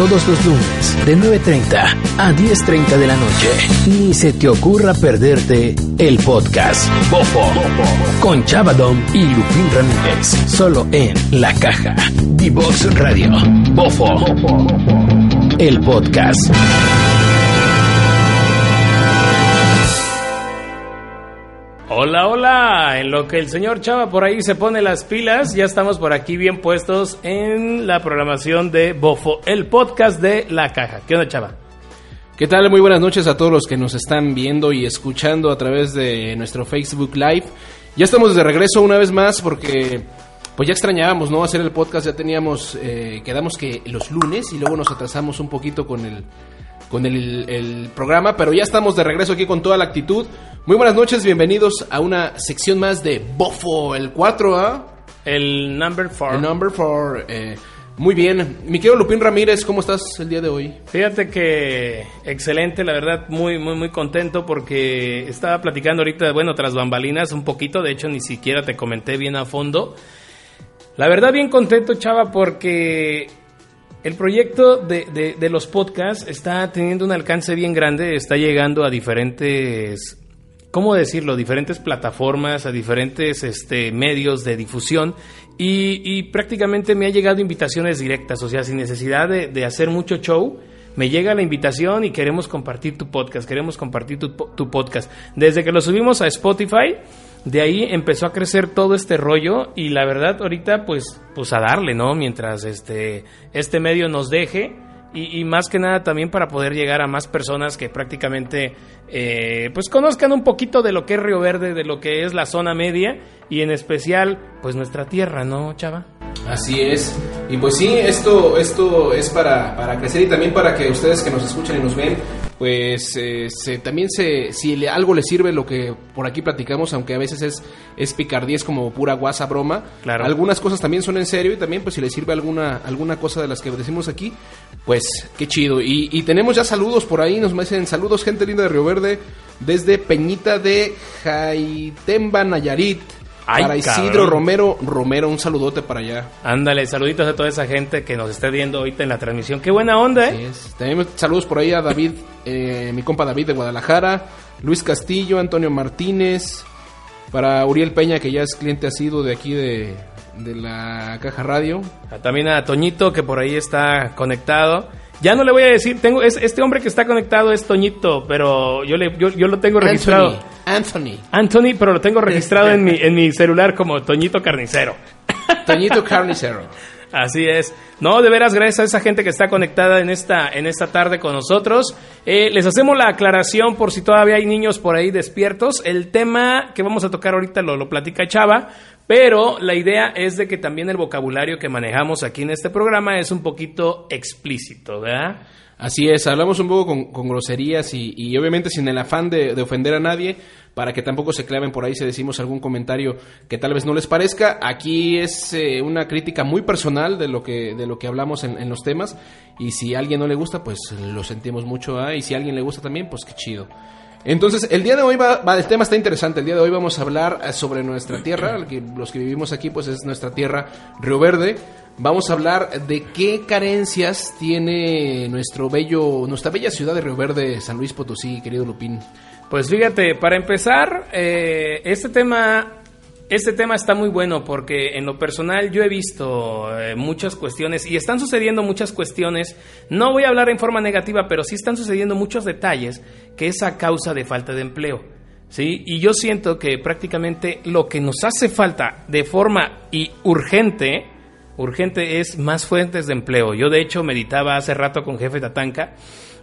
Todos los lunes de 9.30 a 10.30 de la noche. Ni se te ocurra perderte el podcast Bofo con Chavadom y Lupín Ramírez. Solo en La Caja. Divox Radio. Bofo. El podcast. Hola, hola. En lo que el señor Chava por ahí se pone las pilas, ya estamos por aquí bien puestos en la programación de Bofo, el podcast de La Caja. ¿Qué onda, Chava? ¿Qué tal? Muy buenas noches a todos los que nos están viendo y escuchando a través de nuestro Facebook Live. Ya estamos de regreso una vez más porque pues ya extrañábamos, ¿no? Hacer el podcast, ya teníamos, eh, quedamos que los lunes y luego nos atrasamos un poquito con el con el, el, programa, pero ya estamos de regreso aquí con toda la actitud. Muy buenas noches, bienvenidos a una sección más de Bofo, el 4, ¿ah? El number 4. El number 4. Eh, muy bien. Mi querido Lupín Ramírez, ¿cómo estás el día de hoy? Fíjate que excelente, la verdad, muy, muy, muy contento porque estaba platicando ahorita, bueno, tras bambalinas un poquito, de hecho ni siquiera te comenté bien a fondo. La verdad, bien contento, chava, porque el proyecto de, de, los podcasts está teniendo un alcance bien grande, está llegando a diferentes, ¿cómo decirlo? Diferentes plataformas, a diferentes este, medios de difusión y, y, prácticamente me ha llegado invitaciones directas, o sea, sin necesidad de, de, hacer mucho show. Me llega la invitación y queremos compartir tu podcast, queremos compartir tu, tu podcast. Desde que lo subimos a Spotify, de ahí empezó a crecer todo este rollo y la verdad ahorita pues pues a darle, ¿no? Mientras este este medio nos deje y, y más que nada también para poder llegar a más personas que prácticamente eh, pues conozcan un poquito de lo que es Río Verde, de lo que es la zona media y en especial pues nuestra tierra, ¿no, Chava? Así es. Y pues sí, esto, esto es para, para crecer y también para que ustedes que nos escuchan y nos ven, pues eh, se, también se, si le, algo les sirve lo que por aquí platicamos, aunque a veces es, es picardía, es como pura guasa broma. Claro. Algunas cosas también son en serio y también pues si les sirve alguna, alguna cosa de las que decimos aquí, pues qué chido. Y, y tenemos ya saludos por ahí, nos dicen saludos gente linda de Río Verde, desde Peñita de Jaitemba, Nayarit. Ay, para Isidro cabrón. Romero, Romero, un saludote para allá. Ándale, saluditos a toda esa gente que nos esté viendo ahorita en la transmisión. Qué buena onda, ¿eh? También saludos por ahí a David, eh, mi compa David de Guadalajara, Luis Castillo, Antonio Martínez, para Uriel Peña, que ya es cliente asiduo de aquí de, de la Caja Radio. También a Toñito que por ahí está conectado. Ya no le voy a decir, tengo es, este hombre que está conectado es Toñito, pero yo le yo, yo lo tengo registrado. Anthony. Anthony, pero lo tengo registrado en mi en mi celular como Toñito Carnicero. Toñito Carnicero. Así es. No, de veras, gracias a esa gente que está conectada en esta, en esta tarde con nosotros. Eh, les hacemos la aclaración por si todavía hay niños por ahí despiertos. El tema que vamos a tocar ahorita lo, lo platica Chava, pero la idea es de que también el vocabulario que manejamos aquí en este programa es un poquito explícito, ¿verdad? Así es, hablamos un poco con, groserías y, y, obviamente sin el afán de, de, ofender a nadie, para que tampoco se claven por ahí si decimos algún comentario que tal vez no les parezca. Aquí es eh, una crítica muy personal de lo que, de lo que hablamos en, en, los temas y si a alguien no le gusta, pues lo sentimos mucho ¿eh? y si a alguien le gusta también, pues qué chido. Entonces, el día de hoy va, va, el tema está interesante. El día de hoy vamos a hablar eh, sobre nuestra tierra. Los que vivimos aquí, pues es nuestra tierra, Río Verde. Vamos a hablar de qué carencias tiene nuestro bello, nuestra bella ciudad de Río Verde, San Luis Potosí, querido Lupín. Pues fíjate, para empezar, eh, este tema este tema está muy bueno porque en lo personal yo he visto eh, muchas cuestiones y están sucediendo muchas cuestiones, no voy a hablar en forma negativa, pero sí están sucediendo muchos detalles que es a causa de falta de empleo. ¿sí? Y yo siento que prácticamente lo que nos hace falta de forma y urgente, urgente es más fuentes de empleo. Yo de hecho meditaba hace rato con jefe Tatanka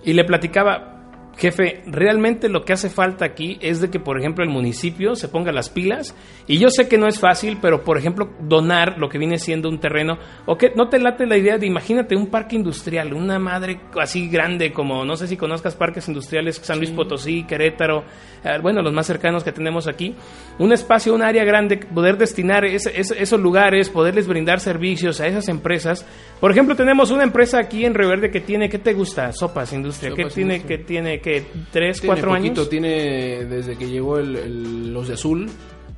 y le platicaba, Jefe, realmente lo que hace falta aquí es de que, por ejemplo, el municipio se ponga las pilas. Y yo sé que no es fácil, pero, por ejemplo, donar lo que viene siendo un terreno. O que no te late la idea de, imagínate, un parque industrial, una madre así grande como, no sé si conozcas parques industriales, San Luis Potosí, Querétaro, eh, bueno, los más cercanos que tenemos aquí. Un espacio, un área grande, poder destinar ese, ese, esos lugares, poderles brindar servicios a esas empresas. Por ejemplo, tenemos una empresa aquí en Río Verde que tiene, ¿qué te gusta? Sopas Industria. Sopas ¿Qué tiene, que tiene, que tres, tiene cuatro poquito, años? Tiene desde que llegó el, el, los de azul.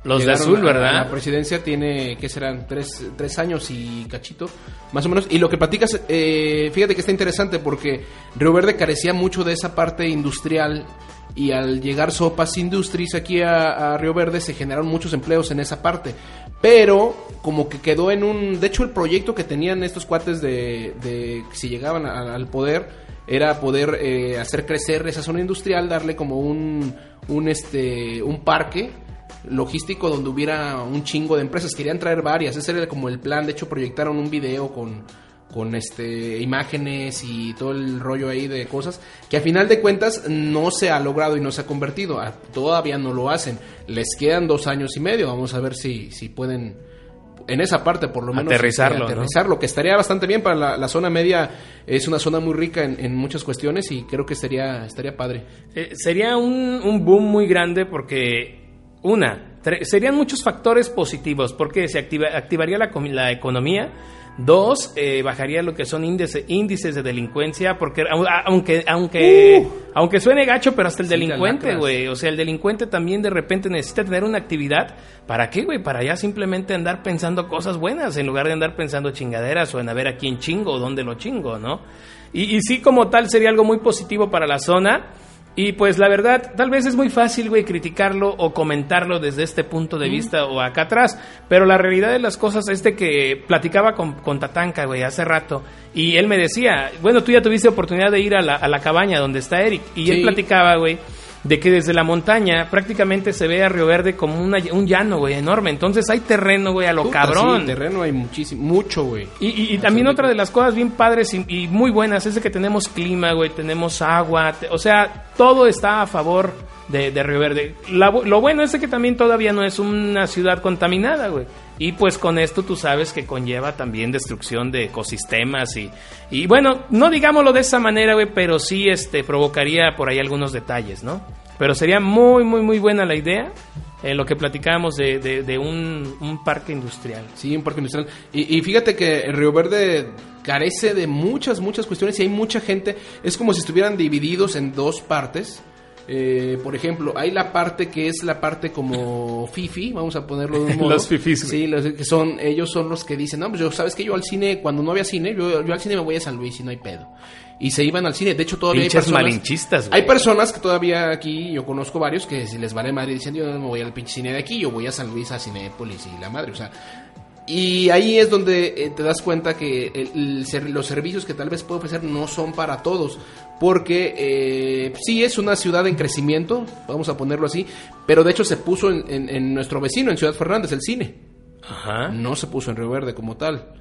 Los de azul, ¿verdad? La presidencia tiene, ¿qué serán? Tres, tres años y cachito, más o menos. Y lo que platicas, eh, fíjate que está interesante porque Río Verde carecía mucho de esa parte industrial y al llegar Sopas Industries aquí a, a Río Verde se generaron muchos empleos en esa parte. Pero como que quedó en un... De hecho el proyecto que tenían estos cuates de, de si llegaban a- al poder era poder eh, hacer crecer esa zona industrial, darle como un, un, este, un parque logístico donde hubiera un chingo de empresas. Querían traer varias, ese era como el plan. De hecho, proyectaron un video con, con este, imágenes y todo el rollo ahí de cosas que a final de cuentas no se ha logrado y no se ha convertido. Ah, Todavía no lo hacen. Les quedan dos años y medio. Vamos a ver si, si pueden en esa parte por lo menos Aterrizarlo, ¿no? aterrizarlo, que estaría bastante bien para la, la zona media es una zona muy rica en, en muchas cuestiones y creo que estaría estaría padre Eh, sería un, un boom muy grande porque, una, serían muchos factores positivos porque se activa- activaría la, la economía. Dos, eh, bajaría lo que son índice- índices de delincuencia, porque aunque aunque aunque suene gacho, pero hasta el Sí, delincuente, güey, o sea, el delincuente también de repente necesita tener una actividad, ¿para qué, güey? Para ya simplemente andar pensando cosas buenas, en lugar de andar pensando chingaderas o en a ver a quién chingo o dónde lo chingo, ¿no? Y, y sí, como tal, sería algo muy positivo para la zona. Y pues la verdad, tal vez es muy fácil, güey, criticarlo o comentarlo desde este punto de vista o acá atrás, pero la realidad de las cosas es de que platicaba con, con Tatanka, güey, hace rato, y él me decía, bueno, tú ya tuviste oportunidad de ir a la, a la cabaña donde está Eric, y él platicaba, güey, de que desde la montaña prácticamente se ve a Río Verde como una- un llano, güey, enorme, entonces hay terreno, güey, a lo Puta, cabrón. sí, terreno hay muchísimo mucho güey Y, y- y también otra de las cosas bien padres y, y muy buenas es de que tenemos clima, güey, tenemos agua, te- o sea, todo está a favor de, de Río Verde. La lo bueno es de que también todavía no es una ciudad contaminada, güey. Y pues con esto tú sabes que conlleva también destrucción de ecosistemas y, y bueno, no digámoslo de esa manera, güey, pero sí este, provocaría por ahí algunos detalles, ¿no? Pero sería muy, muy, muy buena la idea, eh, lo que platicábamos de, de- un, parque industrial. Sí, un parque industrial. Y, y fíjate que el Río Verde carece de muchas, muchas cuestiones y hay mucha gente. Es como si estuvieran divididos en dos partes. Eh, por ejemplo, hay la parte que es la parte como fifi, vamos a ponerlo de un modo. Los güey. Sí, los que son, ellos son los que dicen, no, pues yo, sabes que yo al cine, cuando no había cine, yo, yo al cine me voy a San Luis y no hay pedo. Y se iban al cine. De hecho, todavía hay Pinches personas. malinchistas, güey. Hay personas que todavía aquí, yo conozco varios, que si les vale madre dicen, yo no me voy al pinche cine de aquí, yo voy a San Luis a Cinépolis y la madre, o sea. Y ahí es donde eh, te das cuenta que el- el ser- los servicios que tal vez puede ofrecer no son para todos. Porque eh, sí es una ciudad en crecimiento, vamos a ponerlo así, pero de hecho se puso en, en- en nuestro vecino, en Ciudad Fernández, el cine. Ajá. No se puso en Río Verde como tal.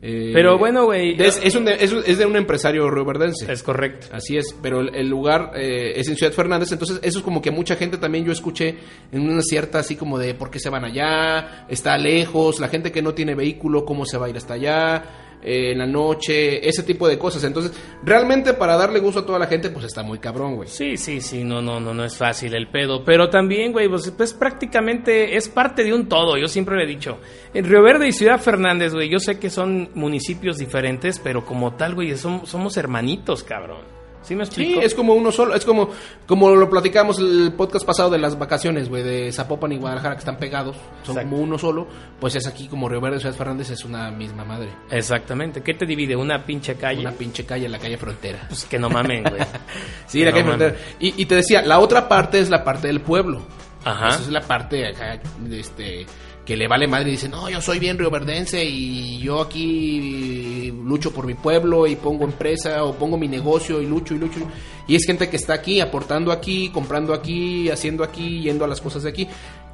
Eh, Pero bueno, güey, Es, es un de, es- es de un empresario rioverdense. Es correcto. Así es, pero el, el lugar eh, es en Ciudad Fernández, entonces eso es como que mucha gente también yo escuché en una cierta así como de por qué se van allá, está lejos, la gente que no tiene vehículo, cómo se va a ir hasta allá, eh, en la noche, ese tipo de cosas. Entonces, realmente para darle gusto a toda la gente, pues está muy cabrón, güey. Sí, sí, sí, no, no, no, no es fácil el pedo. Pero también, güey, pues, pues prácticamente es parte de un todo. Yo siempre le he dicho. En Río Verde y Ciudad Fernández, güey, yo sé que son municipios diferentes, pero como tal, güey, som- somos hermanitos, cabrón. ¿Sí me Sí, explico? es como uno solo, es como como lo platicamos el podcast pasado de las vacaciones, güey, de Zapopan y Guadalajara que están pegados, son Exacto. como uno solo, pues es aquí como Río Verde Ciudad Fernández es una misma madre. Exactamente. ¿Qué te divide? Una pinche calle. Una pinche calle, la calle frontera. Pues que no mamen, güey. Sí, la No calle frontera. Y, y te decía, la otra parte es la parte del pueblo. Ajá. Esa es la parte acá, este, que le vale madre y dice, no, yo soy bien rioverdense y yo aquí lucho por mi pueblo y pongo empresa o pongo mi negocio y lucho y lucho. Y es gente que está aquí, aportando aquí, comprando aquí, haciendo aquí, yendo a las cosas de aquí.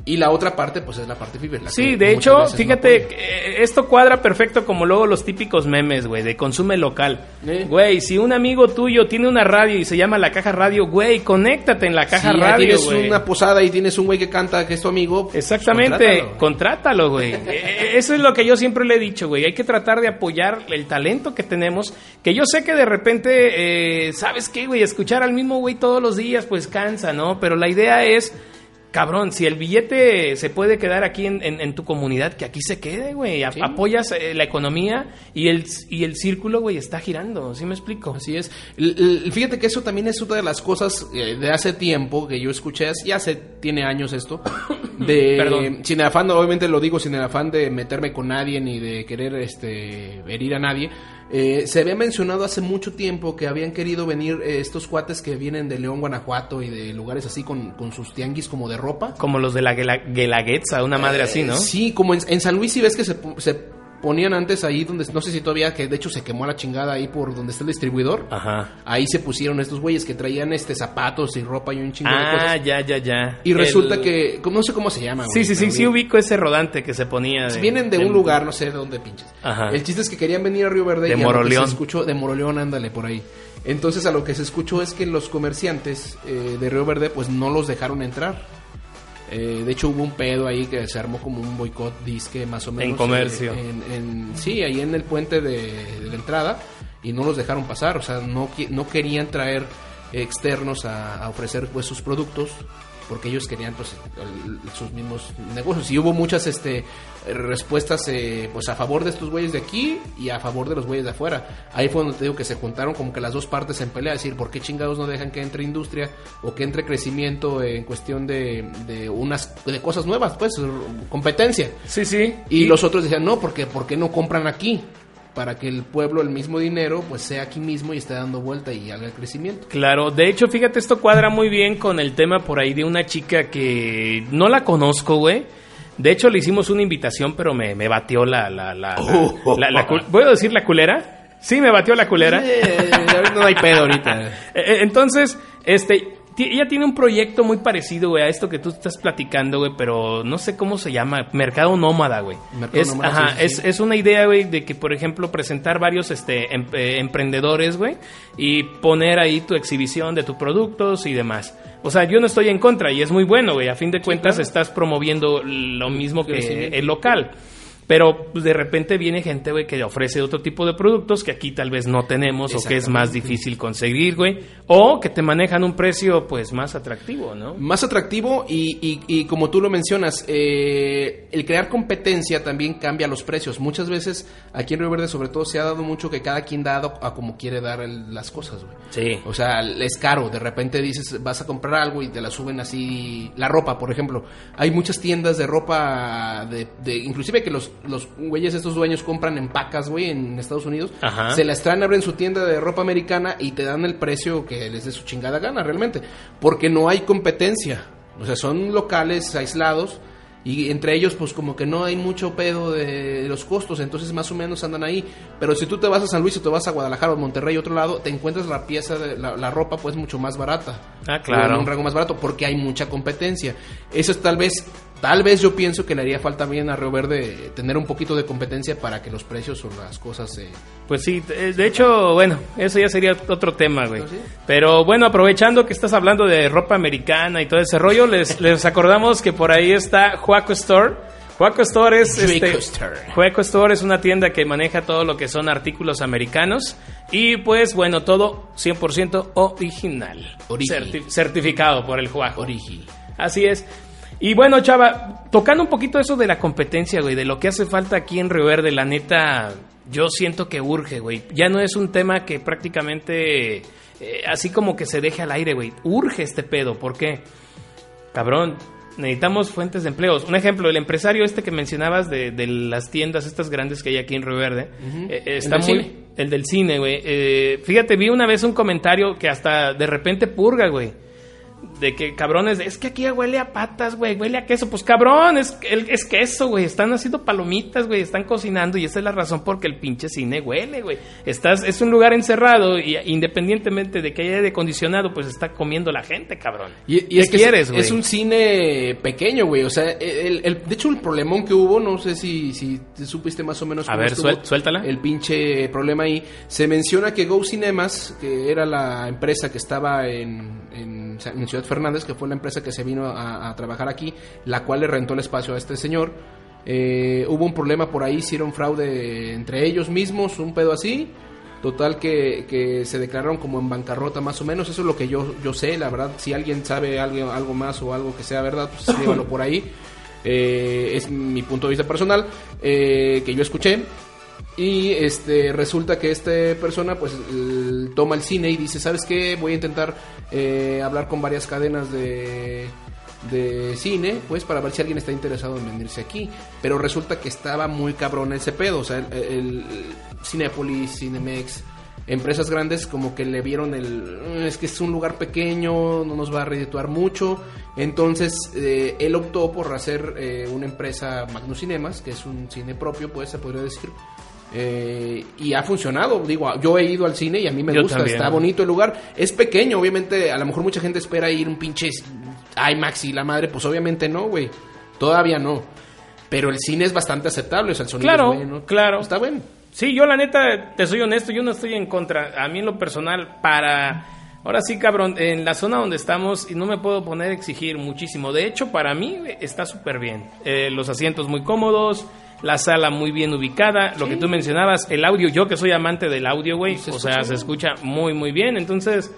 Y la otra parte, pues es la parte fiber. la Sí, de hecho, no fíjate, eh, esto cuadra perfecto como luego los típicos memes, güey, de consume local. Eh. Güey, si un amigo tuyo tiene una radio y se llama La Caja Radio, güey, conéctate en La Caja Radio, tienes güey. una posada y tienes un güey que canta que es tu amigo. pues, Exactamente, contrátalo. contrátalo, güey. Eh, Eso es lo que yo siempre le he dicho, güey. Hay que tratar de apoyar el talento que tenemos. Que yo sé que de repente, eh, ¿sabes qué, güey? Escuchar al mismo güey todos los días, pues cansa, ¿no? Pero la idea es, cabrón, si el billete se puede quedar aquí en, en- en tu comunidad, que aquí se quede, güey. Sí. Apoyas eh, la economía y el, y el círculo, güey, está girando. ¿Sí me explico? Así es. L- l- Fíjate que eso también es otra de las cosas eh, de hace tiempo que yo escuché, ya hace, tiene años esto, de Perdón. sin el afán, obviamente lo digo sin el afán de meterme con nadie ni de querer este herir a nadie. Eh, se había mencionado hace mucho tiempo que habían querido venir eh, estos cuates que vienen de León, Guanajuato y de lugares así con, con sus tianguis como de ropa. Como los de la Guela- Guelaguetza, una madre así, ¿no? Eh, Sí, como en, en San Luis si ves que se, se ponían antes ahí donde, no sé si todavía, que de hecho se quemó la chingada ahí por donde está el distribuidor. Ajá. Ahí se pusieron estos güeyes que traían este zapatos y ropa y un chingo de Ah, cosas. ya, ya, ya. Y resulta que, no sé cómo se llama. Sí, sí, sí, sí ubico ese rodante que se ponía. de- Vienen de un lugar, no sé de dónde pinches. Ajá. El chiste es que querían venir a Río Verde De y Moroleón. se escuchó de Moroleón, ándale por ahí. Entonces a lo que se escuchó es que los comerciantes eh, de Río Verde pues no los dejaron entrar. Eh, de hecho hubo un pedo ahí que se armó como un boicot disque más o menos. En comercio. eh, en- en- sí, ahí en el puente de, de la entrada y no los dejaron pasar. O sea, no, no querían traer externos a, a ofrecer pues sus productos porque ellos querían pues sus mismos negocios. Y hubo muchas este respuestas eh, pues a favor de estos güeyes de aquí y a favor de los güeyes de afuera. Ahí fue donde te digo que se juntaron como que las dos partes en pelea decir por qué chingados no dejan que entre industria o que entre crecimiento en cuestión de, de unas de cosas nuevas pues competencia Sí, sí. y los otros decían no porque por qué no compran aquí para que el pueblo el mismo dinero pues sea aquí mismo y esté dando vuelta y haga el crecimiento Claro, de hecho, fíjate, esto cuadra muy bien con el tema por ahí de una chica que no la conozco, güey. De hecho, le hicimos una invitación, pero me, me batió la... la, la, la- la- la ¿Puedo decir la culera? Sí, me batió la culera. Eh, no hay pedo ahorita Eh, eh, Entonces, este, ella tiene un proyecto muy parecido, güey, a esto que tú estás platicando, güey, pero no sé cómo se llama, mercado nómada, güey. Mercado Es, nómada, ajá, sí, sí, es, es una idea, güey, de que, por ejemplo, presentar varios este, em- eh, emprendedores, güey, y poner ahí tu exhibición de tus productos y demás. O sea, yo no estoy en contra y es muy bueno, güey. A fin de cuentas, claro. estás promoviendo lo mismo que el local. Pero pues, de repente viene gente, güey, que ofrece otro tipo de productos que aquí tal vez no tenemos o que es más difícil conseguir, güey. O que te manejan un precio, pues, más atractivo, ¿no? Más atractivo y, y- y como tú lo mencionas, eh, el crear competencia también cambia los precios. Muchas veces aquí en Río Verde sobre todo se ha dado mucho que cada quien da a como quiere dar el- las cosas, güey. Sí. O sea, es caro. De repente dices, vas a comprar algo y te la suben así. La ropa, por ejemplo. Hay muchas tiendas de ropa, de, de- inclusive que los, los güeyes, estos dueños, compran en pacas, güey, en Estados Unidos. Ajá. Se las traen, abren su tienda de ropa americana y te dan el precio que les dé su chingada gana, realmente. Porque no hay competencia. O sea, son locales aislados. Y entre ellos, pues como que no hay mucho pedo de los costos, entonces más o menos andan ahí. Pero si tú te vas a San Luis o te vas a Guadalajara o Monterrey, otro lado, te encuentras la pieza, de la, la ropa pues mucho más barata. Ah, claro. En un rango más barato, porque hay mucha competencia. Eso es tal vez, tal vez yo pienso que le haría falta bien a Río Verde tener un poquito de competencia para que los precios o las cosas... eh, Pues sí, eh, de hecho, bueno, eso ya sería otro tema, güey. ¿Ah, sí? Pero bueno, aprovechando que estás hablando de ropa americana y todo ese rollo, les, les acordamos que por ahí está Juaco Store. Juaco Store es este, Store. Juaco Store es una tienda que maneja todo lo que son artículos americanos y pues bueno, todo 100% original. Origi. Certi- certificado por el Juaco. Origi. Así es. Y bueno, chava, tocando un poquito eso de la competencia, güey, de lo que hace falta aquí en Río Verde, la neta, yo siento que urge, güey. Ya no es un tema que prácticamente, eh, así como que se deje al aire, güey. Urge este pedo, ¿por qué? Cabrón, necesitamos fuentes de empleos. Un ejemplo, el empresario este que mencionabas de, de las tiendas estas grandes que hay aquí en Río Verde, eh, eh, está ¿El muy... cine? El del cine, güey. Eh, fíjate, vi una vez un comentario que hasta de repente purga, güey de que cabrones, es que aquí huele a patas, güey, huele a queso. Pues cabrón, es, es queso, güey. Están haciendo palomitas, güey, están cocinando y esa es la razón por que el pinche cine huele, güey. Estás, es un lugar encerrado y independientemente de que haya aire acondicionado, pues está comiendo la gente, cabrón. Y, y ¿Qué es que quieres, es, güey? es un cine pequeño, güey. O sea, el, el- de hecho, el problemón que hubo, no sé si, si te supiste más o menos A cómo ver, estuvo suel- suéltala. El pinche problema ahí. Se menciona que Go Cinemas, que era la empresa que estaba en, en, en Fernández, que fue la empresa que se vino a, trabajar aquí, la cual le rentó el espacio a este señor. Eh, hubo un problema por ahí, hicieron fraude entre ellos mismos, un pedo así. Total que, que se declararon como en bancarrota más o menos. Eso es lo que yo, yo sé, la verdad. Si alguien sabe algo, algo más o algo que sea verdad, pues escríbalo por ahí. Eh, es mi punto de vista personal eh, que yo escuché. Y este resulta que esta persona pues toma el cine y dice, ¿sabes qué? Voy a intentar eh, hablar con varias cadenas de, de cine, pues para ver si alguien está interesado en venirse aquí. Pero resulta que estaba muy cabrón ese pedo, o sea, el, Cinepolis, Cinemex, empresas grandes como que le vieron el "Mm, es que es un lugar pequeño no nos va a redituar mucho entonces eh, él optó por hacer eh, una empresa Magnus Cinemas que es un cine propio pues se podría decir Eh, y ha funcionado digo yo he ido al cine y a mí me Yo gusta también. está bonito el lugar es pequeño obviamente a lo mejor mucha gente espera ir un pinche IMAX y la madre pues obviamente no güey todavía no pero el cine es bastante aceptable o sea el sonido Claro, es bueno claro. está bueno Sí, yo la neta, te soy honesto, yo no estoy en contra. A mí en lo personal, para... Ahora sí, cabrón, en la zona donde estamos, y no me puedo poner a exigir muchísimo. De hecho, para mí está súper bien. Eh, los asientos muy cómodos, la sala muy bien ubicada, lo que tú mencionabas, el audio, yo que soy amante del audio, güey, o sea, se escucha muy, muy bien. Entonces,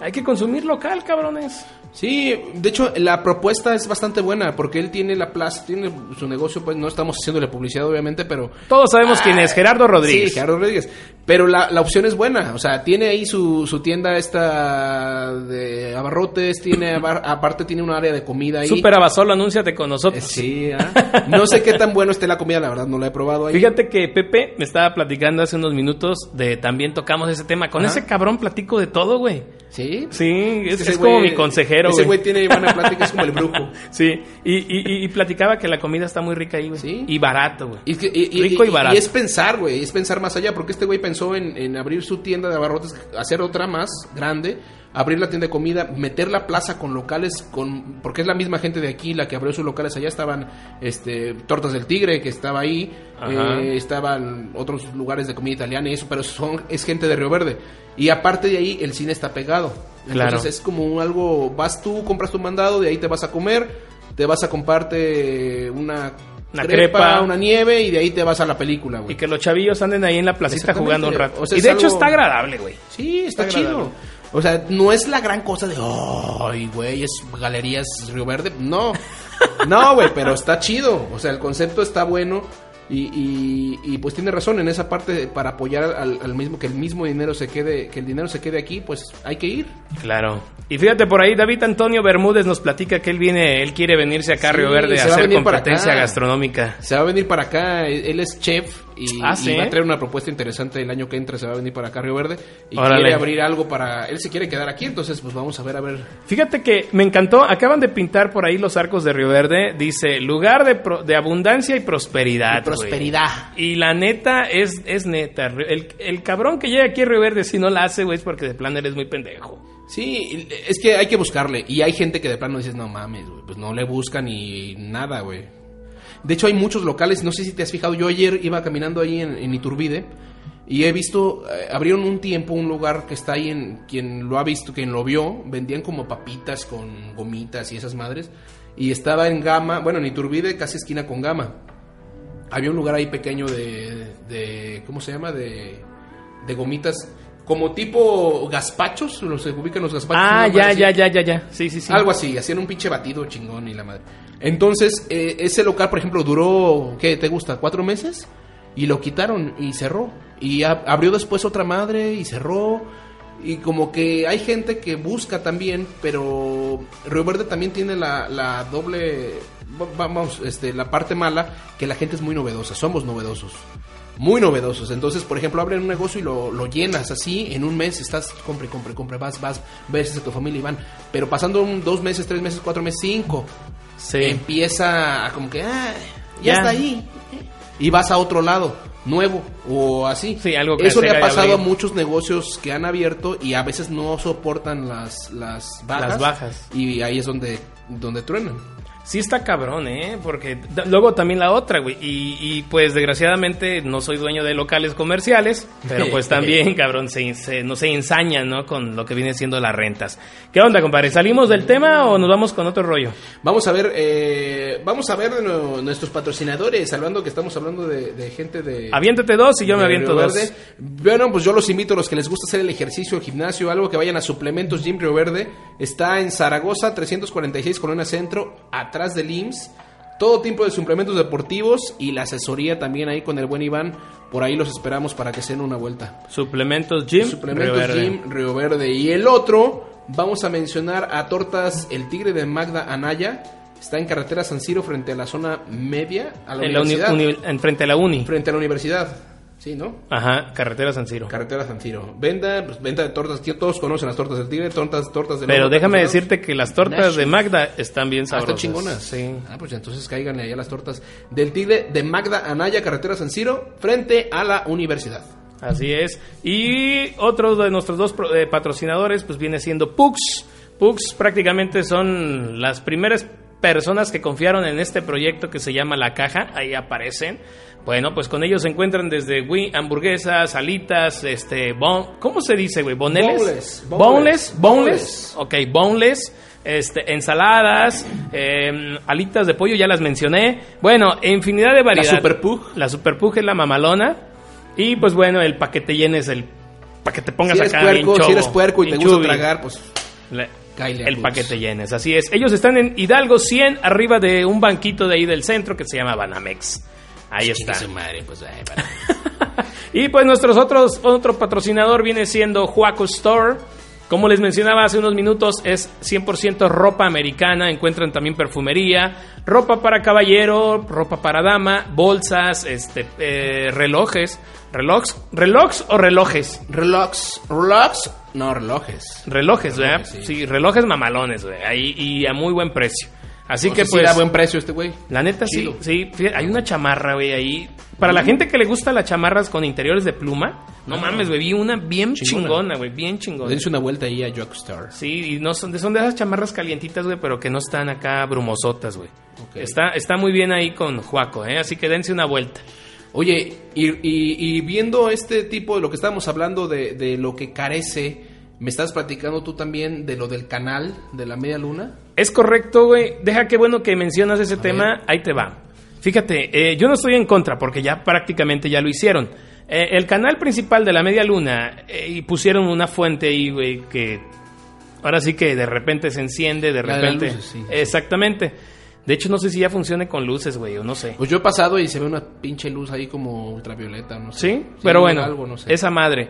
hay que consumir local, cabrones. Sí, de hecho la propuesta es bastante buena porque él tiene la plaza, tiene su negocio, pues no estamos haciéndole publicidad obviamente, pero... Todos sabemos quién es, Gerardo Rodríguez. Sí, Gerardo Rodríguez. Pero la, la opción es buena, o sea, tiene ahí su, su tienda esta de abarrotes, tiene abar- aparte tiene un área de comida ahí. Super Abasolo, anúnciate con Eh, nosotros. Sí, ah. no sé qué tan bueno esté la comida, la verdad no la he probado ahí. Fíjate que Pepe me estaba platicando hace unos minutos de también tocamos ese tema. Con Ajá. ese cabrón platico de todo, güey. Sí. Sí, es, como güey- mi consejero, Ese güey. tiene buena plática, es como el brujo. Sí, y, y- y platicaba que la comida está muy rica ahí, güey. Sí. Y barato, güey. Y, Rico y barato. y es pensar, güey, es pensar más allá, porque este güey pensó en, en abrir su tienda de abarrotes, hacer otra más grande, abrir la tienda de comida, meter la plaza con locales, con porque es la misma gente de aquí la que abrió sus locales allá, estaban este, Tortas del Tigre, que estaba ahí, eh, estaban otros lugares de comida italiana y eso, pero son, es gente de Río Verde. Y aparte de ahí, el cine está pegado. Entonces es como algo, vas tú, compras tu mandado, de ahí te vas a comer, te vas a comprarte una... Una crepa. una nieve y de ahí te vas a la película, güey. Y que los chavillos anden ahí en la placita jugando un rato. O sea, y de hecho está agradable, güey. Sí, está, Está chido. agradable. O sea, no es la gran cosa de, ay, güey, es Galerías Río Verde. No, no, güey, pero está chido. O sea, el concepto está bueno y, y, y, pues tiene razón en esa parte para apoyar al, al mismo, que el mismo dinero se quede, que el dinero se quede aquí, pues hay que ir. Claro. Y fíjate por ahí, David Antonio Bermúdez nos platica que él viene, él quiere venirse acá a Sí, Río Verde a hacer competencia gastronómica. Se va a venir para acá, él es chef y, Ah, y va a traer una propuesta interesante el año que entra, se va a venir para acá Río Verde y Órale. quiere abrir algo para, él se quiere quedar aquí, entonces pues vamos a ver, a ver. Fíjate que me encantó, acaban de pintar por ahí los arcos de Río Verde, dice lugar de, pro- de abundancia y prosperidad. Y prosperidad. Y la neta es, es neta, el, el cabrón que llega aquí a Río Verde si no la hace, güey, es porque de plan eres muy pendejo. Sí, es que hay que buscarle. Y hay gente que de plano dices, no mames, güey. Pues no le buscan ni nada, güey. De hecho, hay muchos locales. No sé si te has fijado. Yo ayer iba caminando ahí en, en Iturbide. Y he visto, eh, abrieron un tiempo un lugar que está ahí en, quien lo ha visto, quien lo vio, vendían como papitas con gomitas y esas madres. Y estaba en Gama, bueno, en Iturbide, casi esquina con Gama. Había un lugar ahí pequeño de, de ¿cómo se llama? De, de gomitas, como tipo gazpachos, los se ubican los gazpachos. Ah, ya, ya, ya, ya, ya. Sí, sí, sí. Algo así, hacían un pinche batido chingón y la madre. Entonces, eh, ese local, por ejemplo, duró, ¿qué te gusta? ¿Cuatro meses? Y lo quitaron y cerró. Y ab- abrió después otra madre y cerró. Y como que hay gente que busca también, pero Río Verde también tiene la, la doble, va- vamos, este, la parte mala, que la gente es muy novedosa, somos novedosos. Muy novedosos. Entonces, por ejemplo, abren un negocio y lo, lo llenas así, en un mes estás, compre, compre, compre, vas, vas, ves a tu familia y van. Pero pasando dos meses, tres meses, cuatro meses, cinco, Sí. empieza a como que, ah, ya, Ya. está ahí. Y vas a otro lado, nuevo, o así. Sí, algo que Eso le ha pasado a muchos negocios que han abierto y a veces no soportan las, las bajas. Las bajas. Y ahí es donde, donde truenan. Sí está cabrón, ¿eh? Porque luego también la otra, güey. Y, y, pues desgraciadamente no soy dueño de locales comerciales, pero pues también, cabrón, se, se- no se ensañan, ¿no? Con lo que viene siendo las rentas. ¿Qué onda, compadre? ¿Salimos del tema o nos vamos con otro rollo? Vamos a ver, eh, vamos a ver nuestros patrocinadores, hablando que estamos hablando de, de gente de... Aviéntate dos y yo me aviento dos. Verde. Bueno, pues yo los invito a los que les gusta hacer el ejercicio, el gimnasio, algo que vayan a Suplementos Gym Río Verde. Está en Zaragoza, 346 Colonia Centro, atrás del IMSS. Todo tipo de suplementos deportivos y la asesoría también ahí con el buen Iván. Por ahí los esperamos para que se den una vuelta. Suplementos Gym. Suplementos Río Verde. Gym Río Verde. Y el otro, Vamos a mencionar a Tortas El Tigre de Magda Anaya. Está en carretera San Ciro frente a la zona media, a la En, la uni- universidad. uni- en frente a la uni. frente a la universidad. Sí, ¿no? Ajá, carretera San Ciro. Carretera San Ciro. Venda, pues, venta de tortas. tío, Todos conocen las tortas del tigre, tortas, tortas de Pero déjame tortas decirte que las tortas de Magda están bien Ah, están sabrosas. chingonas. Sí. Ah, pues entonces cáiganle allá las tortas del tigre de Magda Anaya, carretera San Ciro, frente a la universidad. Así es. Y otro de nuestros dos eh, patrocinadores, pues viene siendo Pux. Pux prácticamente son las primeras personas que confiaron en este proyecto que se llama La Caja. Ahí aparecen. Bueno, pues con ellos se encuentran desde güey, hamburguesas, alitas, este, bon- ¿cómo se dice, güey? ¿Boneles? Boneless, Boneless, boneless, boneless. Ok, boneless. Este, ensaladas, eh, alitas de pollo, ya las mencioné. Bueno, infinidad de variedades. Super Pug. La Super Pug es la mamalona. Y pues bueno, el paquete llenes, el para que te pongas Si acá bien puerco, si eres puerco y te gusta chubi. tragar, pues Le- El paquete llenes, así es. Ellos están en Hidalgo 100, arriba de un banquito de ahí del centro que se llama Banamex. Ahí está. Chingue su madre, pues, ay, para. Y pues nuestros otros otro patrocinador viene siendo Juaco Store. Como les mencionaba hace unos minutos, es 100% ropa americana. Encuentran también perfumería, ropa para caballero, ropa para dama, bolsas, este, eh, relojes. ¿Relojes? ¿Relojes o relojes? Relox, relox, no relojes. Relojes, ¿verdad? Relojes, Sí. sí. relojes mamalones, güey. Ahí, y a muy buen precio. Así que pues... da buen precio este güey. La neta Chido. sí, sí, fíjate, hay una chamarra, güey, ahí. Para la gente que le gusta las chamarras con interiores de pluma, no Ah. mames, güey, vi una bien Chingona. güey, bien chingona. Dense una vuelta ahí a Jockstar. Sí, y no son de, son de esas chamarras calientitas, güey, pero que no están acá brumosotas, güey. Está, está muy bien ahí con Juaco, ¿eh? Así que dense una vuelta. Oye, y, y- y viendo este tipo de lo que estábamos hablando de, de lo que carece, me estás platicando tú también de lo del canal de la media luna. Es correcto, güey. Deja qué bueno que mencionas ese tema. Ahí te va. Fíjate, eh, yo no estoy en contra porque ya prácticamente ya lo hicieron. Eh, el canal principal de la Media Luna eh, y pusieron una fuente ahí, güey, que ahora sí que de repente se enciende, de La de repente. luces, sí. Exactamente. De hecho, no sé si ya funcione con luces, güey, o no sé. Pues yo he pasado y se ve una pinche luz ahí como ultravioleta, no sé. ¿Sí? Pero bueno, algo, no sé. esa madre.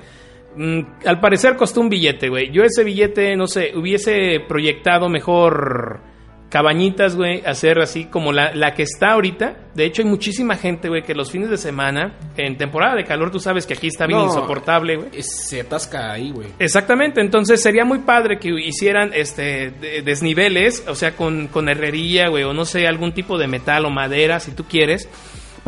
Mm, al parecer costó un billete, güey. Yo ese billete, no sé, hubiese proyectado mejor cabañitas, güey, hacer así como la, la que está ahorita. De hecho, hay muchísima gente, güey, que los fines de semana, en temporada de calor, tú sabes que aquí está bien No, insoportable, güey. Es- se atasca ahí, güey. Exactamente, entonces sería muy padre que hicieran este de- desniveles, o sea, con, con herrería, güey, o no sé, algún tipo de metal o madera, si tú quieres.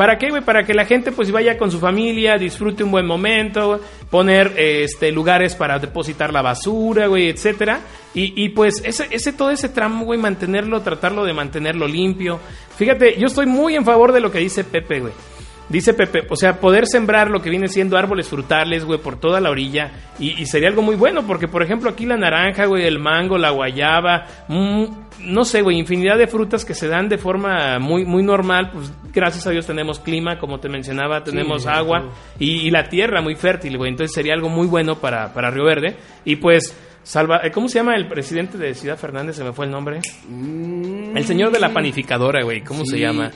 ¿Para qué, güey? Para que la gente pues vaya con su familia, disfrute un buen momento, poner este lugares para depositar la basura, güey, etcétera. Y, y pues ese, ese, todo ese tramo, güey, mantenerlo, tratarlo de mantenerlo limpio. Fíjate, yo estoy muy en favor de lo que dice Pepe, güey. Dice Pepe, o sea, poder sembrar lo que viene siendo árboles frutales, güey, por toda la orilla. Y, y sería algo muy bueno, porque por ejemplo aquí la naranja, güey, el mango, la guayaba, mm, no sé, güey, infinidad de frutas que se dan de forma muy, muy normal. Pues gracias a Dios tenemos clima, como te mencionaba, tenemos Sí, agua y, y la tierra muy fértil, güey. Entonces sería algo muy bueno para, para Río Verde. Y pues, salva, eh, ¿cómo se llama el presidente de Ciudad Fernández? Se me fue el nombre. El señor de la panificadora, güey, ¿cómo se llama?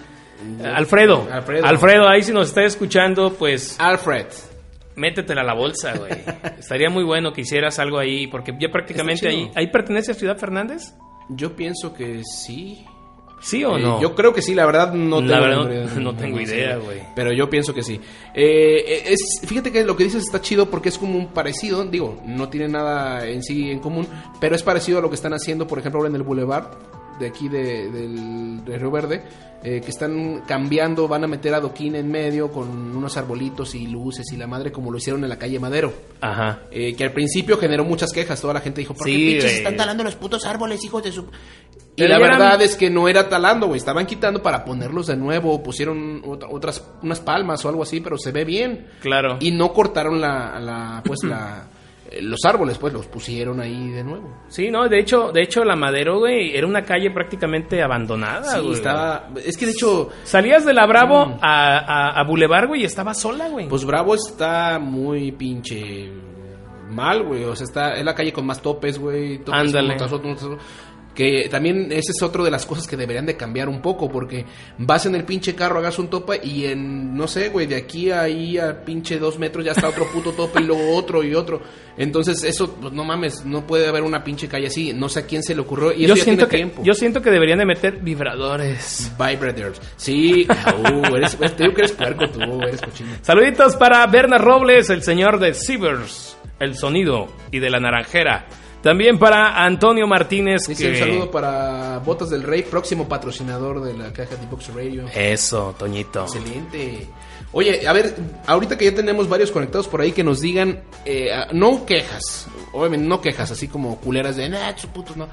Alfredo. Alfredo. Alfredo. ahí si nos está escuchando, pues Alfred. métetela a la bolsa, güey. Estaría muy bueno que hicieras algo ahí, porque ya prácticamente ahí. ¿Ahí pertenece a Ciudad Fernández? Yo pienso que sí. ¿Sí o Eh, no? Yo creo que sí, la verdad no La tengo, verdad, idea. no tengo idea, güey. Pero yo pienso que sí. Eh, es, fíjate que lo que dices está chido porque es como un parecido, digo, no tiene nada en sí en común, pero es parecido a lo que están haciendo, por ejemplo, ahora en el Boulevard de aquí de, del- de Río Verde, eh, que están cambiando, van a meter adoquín en medio con unos arbolitos y luces y la madre como lo hicieron en la calle Madero. Ajá. Eh, que al principio generó muchas quejas, toda la gente dijo, ¿por Sí, qué pinches están talando los putos árboles, hijos de su...? Y Pero la eran- verdad es que no era talando, güey, estaban quitando para ponerlos de nuevo, pusieron otra- otras, unas palmas o algo así, pero se ve bien. Claro. Y no cortaron la, la pues la... eh, Los árboles, pues los pusieron ahí de nuevo. Sí, no, de hecho, de hecho la Madero, güey, era una calle prácticamente abandonada, Sí, güey. estaba. Es que de hecho, Salías de la Bravo a, a, a Boulevard, güey, y estaba sola, güey. Mm. pues Bravo está muy pinche mal, güey. O sea, está, es la calle con más topes, güey. topes Ándale. Que también ese es otro de las cosas que deberían de cambiar un poco, porque vas en el pinche carro, hagas un tope y en, no sé, güey, de aquí a ahí a pinche dos metros ya está otro puto tope y luego otro y otro. Entonces eso, pues no mames, no puede haber una pinche calle así. No sé a quién se le ocurrió y eso Yo ya siento, tiene que, tiempo. yo siento que deberían de meter vibradores. Vibrators. Sí, uh, eres, te digo que eres puerco tú, eres cochino. Saluditos para Berna Robles, el señor de Cibers, el sonido y de la naranjera. También para Antonio Martínez. Dice que- un saludo para Botas del Rey, próximo patrocinador de la caja de Box Radio. Eso, Toñito. Excelente. Oye, a ver, ahorita que ya tenemos varios conectados por ahí que nos digan, eh, ah, no quejas, obviamente no quejas, así como culeras de, nah, putos, no.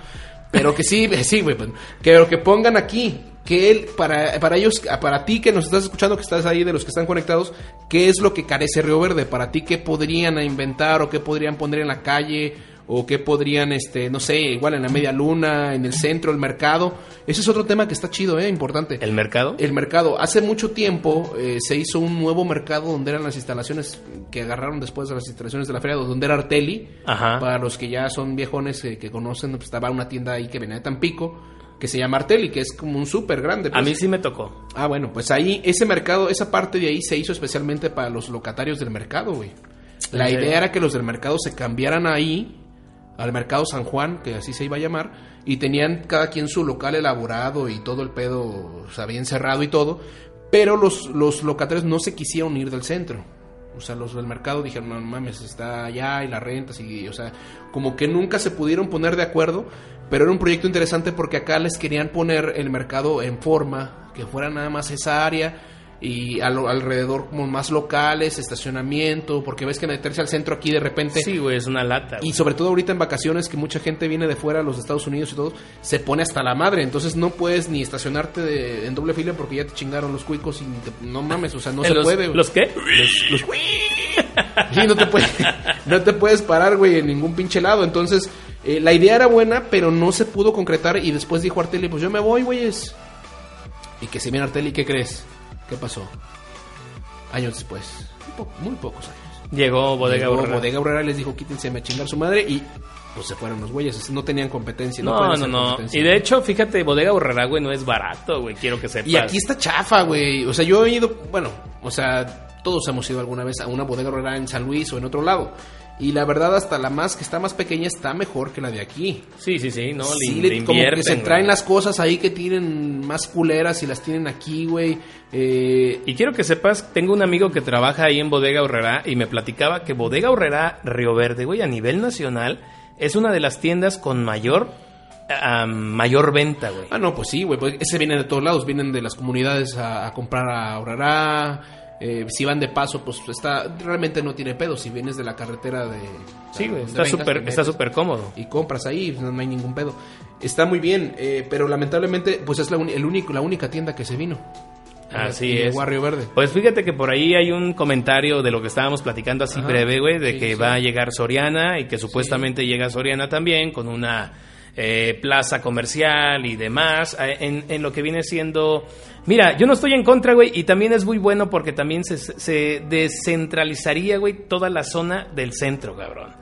Pero que sí, sí, güey, pues, que, que pongan aquí, que él, para, para ellos, para ti que nos estás escuchando, que estás ahí de los que están conectados, ¿qué es lo que carece Río Verde? Para ti, ¿qué podrían inventar o qué podrían poner en la calle? O qué podrían, este, no sé, igual en la media luna, en el centro, el mercado. Ese es otro tema que está chido, eh, importante. ¿El mercado? El mercado. Hace mucho tiempo eh, se hizo un nuevo mercado donde eran las instalaciones que agarraron después de las instalaciones de la feria, donde era Arteli. Ajá. Para los que ya son viejones eh, que conocen, pues estaba una tienda ahí que venía de Tampico, que se llama Arteli, que es como un súper grande. A pues. mí sí me tocó. Ah, bueno, pues ahí, ese mercado, esa parte de ahí se hizo especialmente para los locatarios del mercado, güey. La idea era que los del mercado se cambiaran ahí, al mercado San Juan, que así se iba a llamar, y tenían cada quien su local elaborado y todo el pedo, o sea, cerrado y todo, pero los, los locatarios no se quisieron ir del centro. O sea, los del mercado dijeron, no mames, está allá y las rentas y, o sea, como que nunca se pudieron poner de acuerdo, pero era un proyecto interesante porque acá les querían poner el mercado en forma, que fuera nada más esa área y al- alrededor como más locales, estacionamiento, porque ves que meterse al centro aquí de repente Sí, güey, es una lata. y sobre todo ahorita en vacaciones que mucha gente viene de fuera, los Estados Unidos y todo, se pone hasta la madre. Entonces no puedes ni estacionarte de- en doble fila porque ya te chingaron los cuicos y te- no mames, o sea, no ¿Eh, se los, puede. güey. ¿Los qué? Los- Sí, no te puedes, no te puedes parar, güey, en ningún pinche lado. Entonces, eh, la idea era buena, pero no se pudo concretar. Y después dijo Arteli, pues yo me voy, güeyes. Y que se viene Arteli, ¿qué crees? ¿Qué pasó? Años después. Muy, po- muy pocos años. Llegó Bodega Llegó Aurrera. Bodega Aurrera les dijo quítense a chingar su madre y pues se fueron los güeyes. No tenían competencia. No, No, no, hacer no. Y de hecho, fíjate, Bodega Aurrera, güey, no es barato, güey. Quiero que sepas. Y aquí está chafa, güey. O sea, yo he ido, bueno, o sea, todos hemos ido alguna vez a una bodega horrera en San Luis o en otro lado. Y la verdad, hasta la más que está más pequeña está mejor que la de aquí. Sí, sí, sí. No, Sí, le, le- como que se traen güey. las cosas ahí que tienen más culeras y las tienen aquí, güey. Eh, Y quiero que sepas, tengo un amigo que trabaja ahí en Bodega Horrera y me platicaba que Bodega Horrera Río Verde, güey, a nivel nacional, es una de las tiendas con mayor, ah, mayor venta, güey. Ah, no, pues sí, güey. Pues ese vienen de todos lados. Vienen de las comunidades a, a comprar a Horrera. Eh, si van de paso, pues está realmente no tiene pedo. Si vienes de la carretera de. Sí, güey, está súper, está súper cómodo. Y compras ahí, no, no hay ningún pedo. Está muy bien, eh, pero lamentablemente, pues es la, uni- el único, la única tienda que se vino. Así Y es. Río Verde. Pues fíjate que por ahí hay un comentario de lo que estábamos platicando así Ajá. breve, güey, de Sí, que sí. va a llegar Soriana y que supuestamente llega Soriana también con una eh, plaza comercial y demás eh, en, en lo que viene siendo... Mira, yo no estoy en contra, güey, y también es muy bueno porque también se, se descentralizaría, güey, toda la zona del centro, cabrón.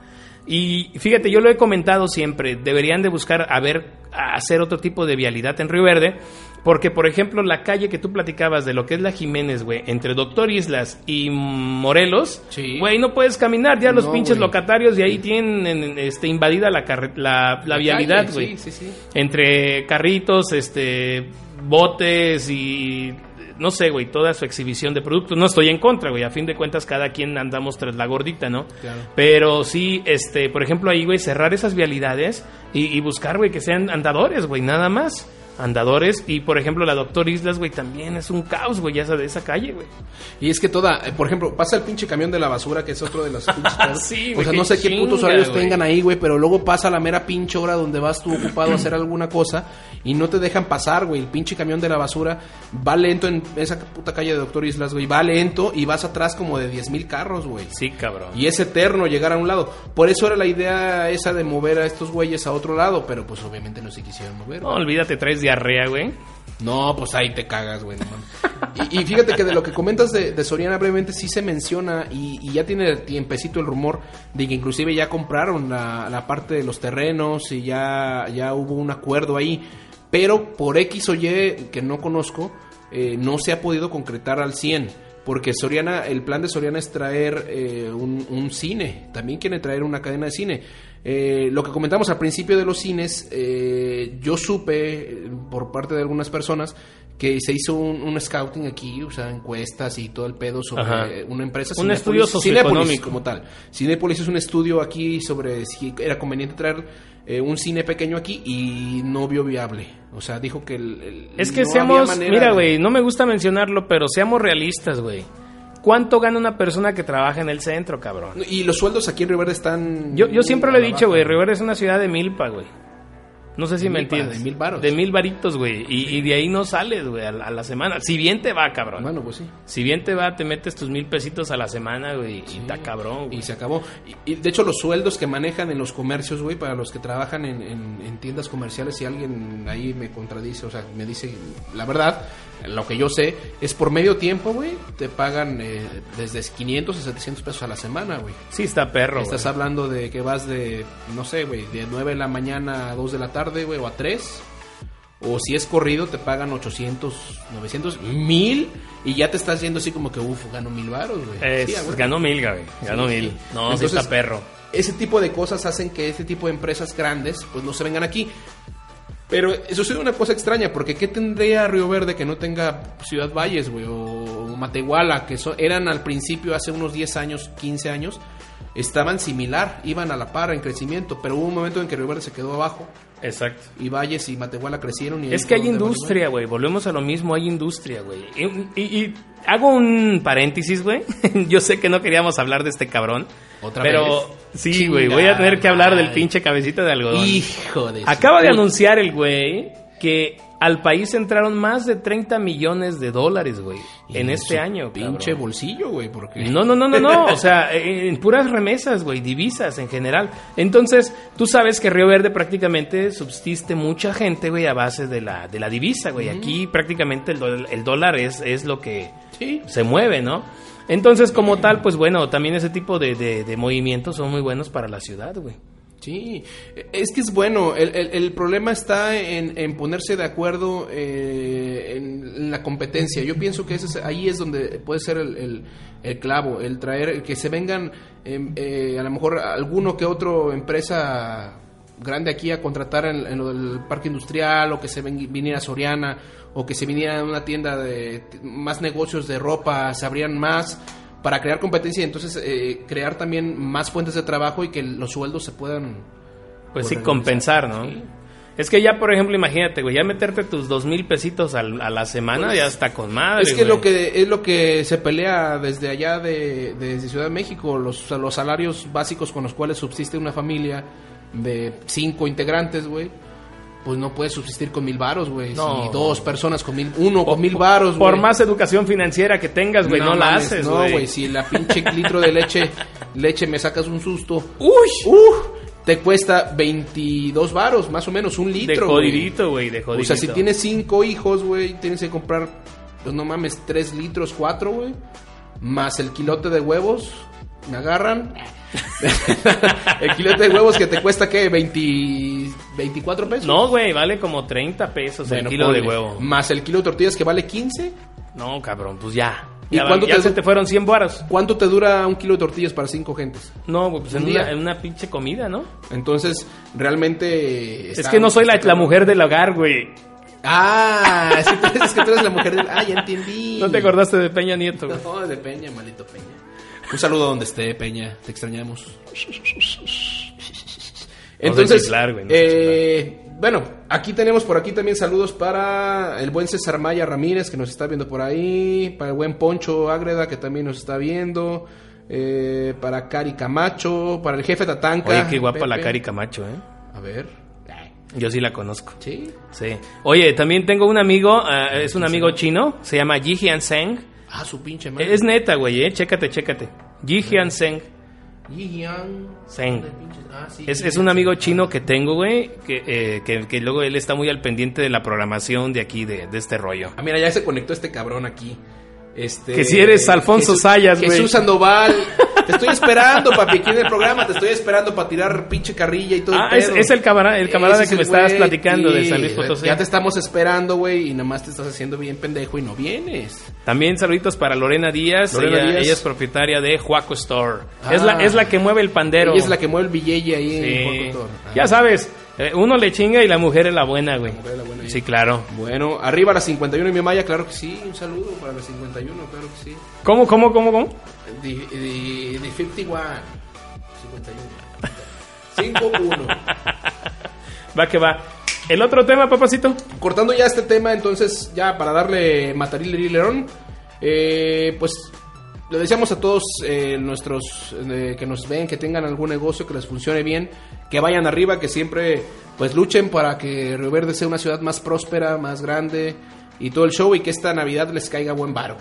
Y fíjate, yo lo he comentado siempre, deberían de buscar a ver, a hacer otro tipo de vialidad en Río Verde, porque por ejemplo la calle que tú platicabas de lo que es la Jiménez, güey, entre Doctor Islas y Morelos, Sí. güey, no puedes caminar, ya los pinches locatarios de ahí tienen este, invadida la, la, la vialidad, güey. Sí, sí, sí. Entre carritos, este, botes y no sé, güey, toda su exhibición de productos. No estoy en contra, güey. A fin de cuentas, cada quien andamos tras la gordita, ¿no? Claro. Pero sí, este, por ejemplo, ahí, güey, cerrar esas vialidades y, y buscar, güey, que sean andadores, güey, nada más. Andadores. Y, por ejemplo, la Doctor Islas, güey, también es un caos, güey, ya de esa calle, güey. Y es que toda, eh, por ejemplo, pasa el pinche camión de la basura, que es otro de los pinches. Sí, O sea, no sé qué putos chinga, horarios güey. tengan ahí, güey, pero luego pasa la mera pinche hora donde vas tú ocupado a hacer alguna cosa y no te dejan pasar, güey. El pinche camión de la basura va lento en esa puta calle de Doctor Islas, güey. Va lento y vas atrás como de 10 mil carros, güey. Sí, cabrón. Y es eterno llegar a un lado. Por eso era la idea esa de mover a estos güeyes a otro lado, pero pues obviamente no se quisieron mover. No, olvídate, traes güey. No, pues ahí te cagas, güey. Y, fíjate que de lo que comentas de, Soriana brevemente sí se menciona y, ya tiene tiempecito el rumor de que inclusive ya compraron la, la parte de los terrenos y ya, ya hubo un acuerdo ahí. Pero por X o Y que no conozco, eh, no se ha podido concretar al 100. Porque Soriana, el plan de Soriana es traer eh, un, un cine, también quiere traer una cadena de cine. Eh, lo que comentamos al principio de los cines, eh, yo supe eh, por parte de algunas personas que se hizo un, un scouting aquí, o sea, encuestas y todo el pedo sobre Ajá. una empresa. Un Cinépolis- estudio socioeconómico. como tal. Cinépolis es un estudio aquí sobre si era conveniente traer eh, un cine pequeño aquí y no vio viable. O sea, dijo que el, el- Es que no seamos, mira, güey, no me gusta mencionarlo, pero seamos realistas, güey. ¿Cuánto gana una persona que trabaja en el centro, cabrón? Y los sueldos aquí en Río Verde están... Yo, yo siempre lo he dicho, güey, Rivera es una ciudad de milpa, güey. No sé si me entiendes. de mil varos. De mil varitos, güey. Y, y de ahí no sales, güey, a, la- a la semana. Si bien te va, cabrón. Bueno, pues sí. Si bien te va, te metes tus mil pesitos a la semana, güey. Y está cabrón, güey. Y se acabó. Y, y, de hecho, los sueldos que manejan en los comercios, güey, para los que trabajan en, en- en tiendas comerciales, si alguien ahí me contradice, o sea, me dice la verdad, lo que yo sé, es por medio tiempo, güey, te pagan eh, desde 500 a 700 pesos a la semana, güey. Sí está perro, Estás güey. hablando de que vas de, no sé, güey, de 9 de la mañana a 2 de la tarde, güey, o a 3. O si es corrido, te pagan 800, 900, 1000 y ya te estás yendo así como que, uff, gano mil baros, güey. Es- Sí, huevo. ganó mil, güey. Ganó Sí, mil. sí. No, sí está perro. Ese tipo de cosas hacen que ese tipo de empresas grandes pues no se vengan aquí. Pero eso es una cosa extraña, porque ¿qué tendría Río Verde que no tenga Ciudad Valles, güey? O Matehuala, que son, eran al principio, hace unos 10 años, 15 años, estaban similar, iban a la par en crecimiento, pero hubo un momento en que Río Verde se quedó abajo Exacto. y Valles y Matehuala crecieron. Y Es que hay industria, güey. Volvemos a lo mismo, hay industria, güey. Y, y- y hago un paréntesis, güey. Yo sé que no queríamos hablar de este cabrón. ¿Otra pero vez? sí, güey. Voy a tener que hablar del pinche cabecita de algodón. Hijo de... Acaba de anunciar el güey que al país entraron más de 30 millones de dólares, güey. En este año, Pinche cabrón. bolsillo, güey, porque... No, no, no, no, no. O sea, en puras remesas, güey, divisas en general. Entonces, tú sabes que Río Verde prácticamente subsiste mucha gente, güey, a base de la, de la divisa, güey. Aquí prácticamente el dólar es, es lo que Sí. se mueve, ¿no? Entonces, como tal, pues bueno, también ese tipo de, de- de movimientos son muy buenos para la ciudad, güey. Sí, es que es bueno. El, el- el problema está en, en ponerse de acuerdo eh, en, la competencia. Yo pienso que ese es- ahí es donde puede ser el, el- el clavo, el traer, que se vengan em, eh, a lo mejor alguno que otro empresa grande aquí a contratar en, en del parque industrial o que se ven- viniera Soriana o que se viniera a una tienda de más negocios de ropa, se abrían más para crear competencia y entonces eh, crear también más fuentes de trabajo y que los sueldos se puedan Pues sí, compensar, ¿no? Sí. Es que ya, por ejemplo, imagínate, güey, ya meterte tus dos mil pesitos al- a la semana Pues, ya está con madre. es que güey. lo que es lo que se pelea desde allá de desde Ciudad de México los, los salarios básicos con los cuales subsiste una familia de cinco integrantes güey pues no puede subsistir con mil varos güey No. si dos personas con mil uno con mil varos Por güey. más educación financiera que tengas, güey, no, la haces, no güey. si la pinche litro de leche leche me sacas un susto Uy, ¡Uf! te cuesta 22 varos más o menos un de litro güey. jodidito, güey, de jodidito. O sea, si tienes cinco hijos, güey, tienes que comprar, pues no mames, tres litros, cuatro, güey. Más el kilote de huevos, me agarran. el kilote de huevos que te cuesta, ¿qué? 20, 24 pesos. No, güey, vale como 30 pesos Bueno, el kilo de huevo. Más el kilo de tortillas que vale 15. No, cabrón, pues ya. ¿Y Ya, cuánto ya te- se te fueron 100 varos. ¿Cuánto te dura un kilo de tortillas para cinco gentes? No, güey, pues en Un una, día. en una pinche comida, ¿no? Entonces, realmente... es que no soy la, la mujer del hogar, güey. Ah, es que, tú eres, es que tú eres la mujer del... Ah, ya entendí. No te acordaste de Peña Nieto, güey. No, de Peña, maldito Peña. Un saludo donde esté, Peña. Te extrañamos. Entonces, chiflar, güey, eh, bueno, aquí tenemos por aquí también saludos para el buen César Maya Ramírez que nos está viendo por ahí, para el buen Poncho Ágreda que también nos está viendo, eh, para Cari Camacho, para el jefe Tatanca. Oye, qué guapa la. Cari Camacho, ¿eh? A ver. Yo sí la conozco. Sí. Sí. Oye, también tengo un amigo, ah, es un amigo chino, se llama Ji Seng. Ah, su pinche madre. Es neta, güey, eh. Chécate, chécate. Ji Hyun Seng. Zeng. De pinches- ah, sí, Es, es un amigo chino que tengo, güey, que, eh, que, que luego él está muy al pendiente de la programación de aquí, de, de este rollo. Ah, mira, ya se conectó este cabrón aquí. Este, Que si eres Alfonso Jesús- Sayas, güey. Jesús Sandoval. Te estoy esperando, papi, aquí en el programa. Te estoy esperando para tirar pinche carrilla y todo Ah, el es, el camarada, el camarada Ese que me estabas platicando de sí. San Luis Potosí. Ya te estamos esperando, güey, y nomás te estás haciendo bien pendejo y no vienes. También saluditos para Lorena Díaz. Lorena ella, Díaz. ella es propietaria de Juaco Store. Ah. Es, la, es la que mueve el pandero. Ella es la que mueve el billete ahí en Cultor. Ah. Ya sabes, uno le chinga y la mujer es la buena, güey. mujer es la buena, Sí, claro. Bueno, arriba la 51 y mi Maya, claro que sí. Un saludo para la 51, claro que sí. ¿Cómo, cómo, cómo, cómo? The, the, the 51. 51. 5-1. Va que va. El otro tema, papacito. Cortando ya este tema, entonces, ya para darle mataril y eh, pues le deseamos a todos eh, nuestros eh, que nos ven, que tengan algún negocio, que les funcione bien, que vayan arriba, que siempre pues luchen para que Río Verde sea una ciudad más próspera, más grande y todo el show y que esta Navidad les caiga buen varo.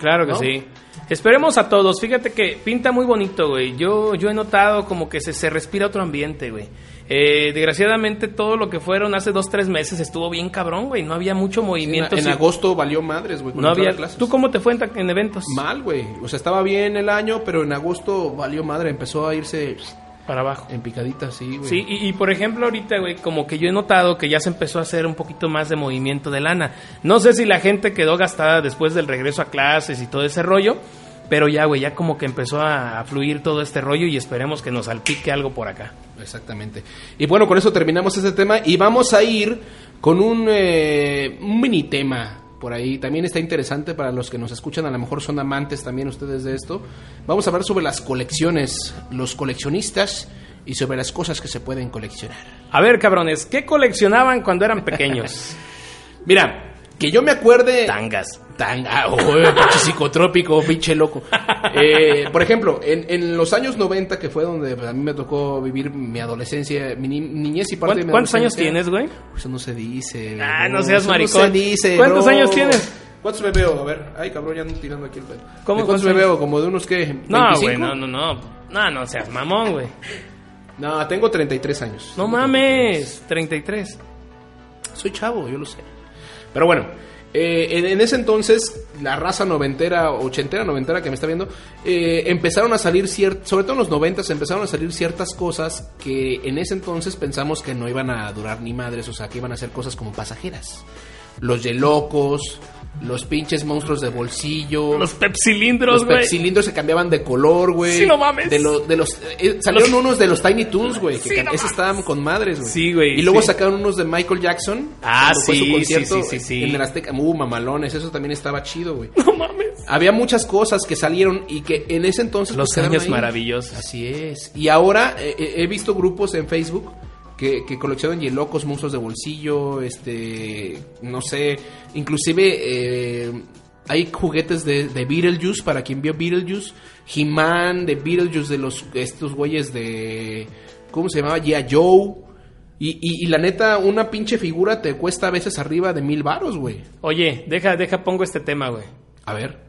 Claro que ¿No? sí. Esperemos a todos. Fíjate que pinta muy bonito, güey. Yo, yo he notado como que se, se respira otro ambiente, güey. Eh, desgraciadamente todo lo que fueron hace dos, tres meses estuvo bien cabrón, güey. No había mucho En, movimiento. en agosto valió madres, güey. no había... clases. ¿Tú cómo te fue en eventos? Mal, güey. O sea, estaba bien el año, pero en agosto valió madre. Empezó a irse Para abajo. en picadita, sí, güey. Sí, y, y por ejemplo ahorita, güey, como que yo he notado que ya se empezó a hacer un poquito más de movimiento de lana. No sé si la gente quedó gastada después del regreso a clases y todo ese rollo, pero ya, güey, ya como que empezó a, a fluir todo este rollo y esperemos que nos salpique algo por acá. Exactamente. Y bueno, con eso terminamos este tema y vamos a ir con un, eh, un mini tema por ahí. También está interesante para los que nos escuchan, a lo mejor son amantes también ustedes de esto. Vamos a hablar sobre las colecciones, los coleccionistas y sobre las cosas que se pueden coleccionar. A ver, cabrones, ¿qué coleccionaban cuando eran pequeños? Mira, que yo me acuerde... Tangas. Tanga, oh, pinche psicotrópico, pinche loco. Eh, por ejemplo, en, en los años 90, que fue donde pues, a mí me tocó vivir mi adolescencia, mi ni- niñez y parte de ¿Cuán- mi ¿Cuántos años tienes, güey? Eso no se dice. Ah, bro, no seas eso maricón. No se dice, ¿Cuántos años tienes? ¿Cuántos me veo? A ver, ay cabrón, ya ando tirando aquí el pedo. ¿Cómo, ¿De ¿Cuántos me veo? ¿Como de unos qué? ¿25? No, güey, no, no, no. No, no seas mamón, güey. No, tengo 33 años. No mames, 33. Soy chavo, yo lo sé. Pero bueno, eh, en, ese entonces, la raza noventera, ochentera, noventera que me está viendo, eh, empezaron a salir ciertas, sobre todo en los noventas, empezaron a salir ciertas cosas que en ese entonces pensamos que no iban a durar ni madres, o sea, que iban a ser cosas como pasajeras. Los yelocos, los pinches monstruos de bolsillo. Los pepsilindros, Los güey. cilindros se cambiaban de color, güey. Sí, no mames. De, lo- de los, eh, salieron unos de los Tiny Toons, güey. Que Sí, no esos estaban con madres, güey. Sí, güey, Y luego sí. sacaron unos de Michael Jackson. Ah, cuando fue su sí, concierto sí, sí, sí, sí. En el Azteca. Uh, mamalones. Eso también estaba chido, güey. No mames. Había muchas cosas que salieron y que en ese entonces... Los pues, años maravillosos. Así es. Y ahora eh, eh, he visto grupos en Facebook que, que coleccionan hielocos, monstruos de bolsillo, este, no sé, inclusive eh, hay juguetes de, de Beetlejuice, para quien vio Beetlejuice, He-Man, de Beetlejuice, de los, estos güeyes de, ¿cómo se llamaba? G.I. Joe. Y, y, y la neta, una pinche figura te cuesta a veces arriba de mil varos, güey. Oye, deja, deja, pongo este tema, güey. A ver.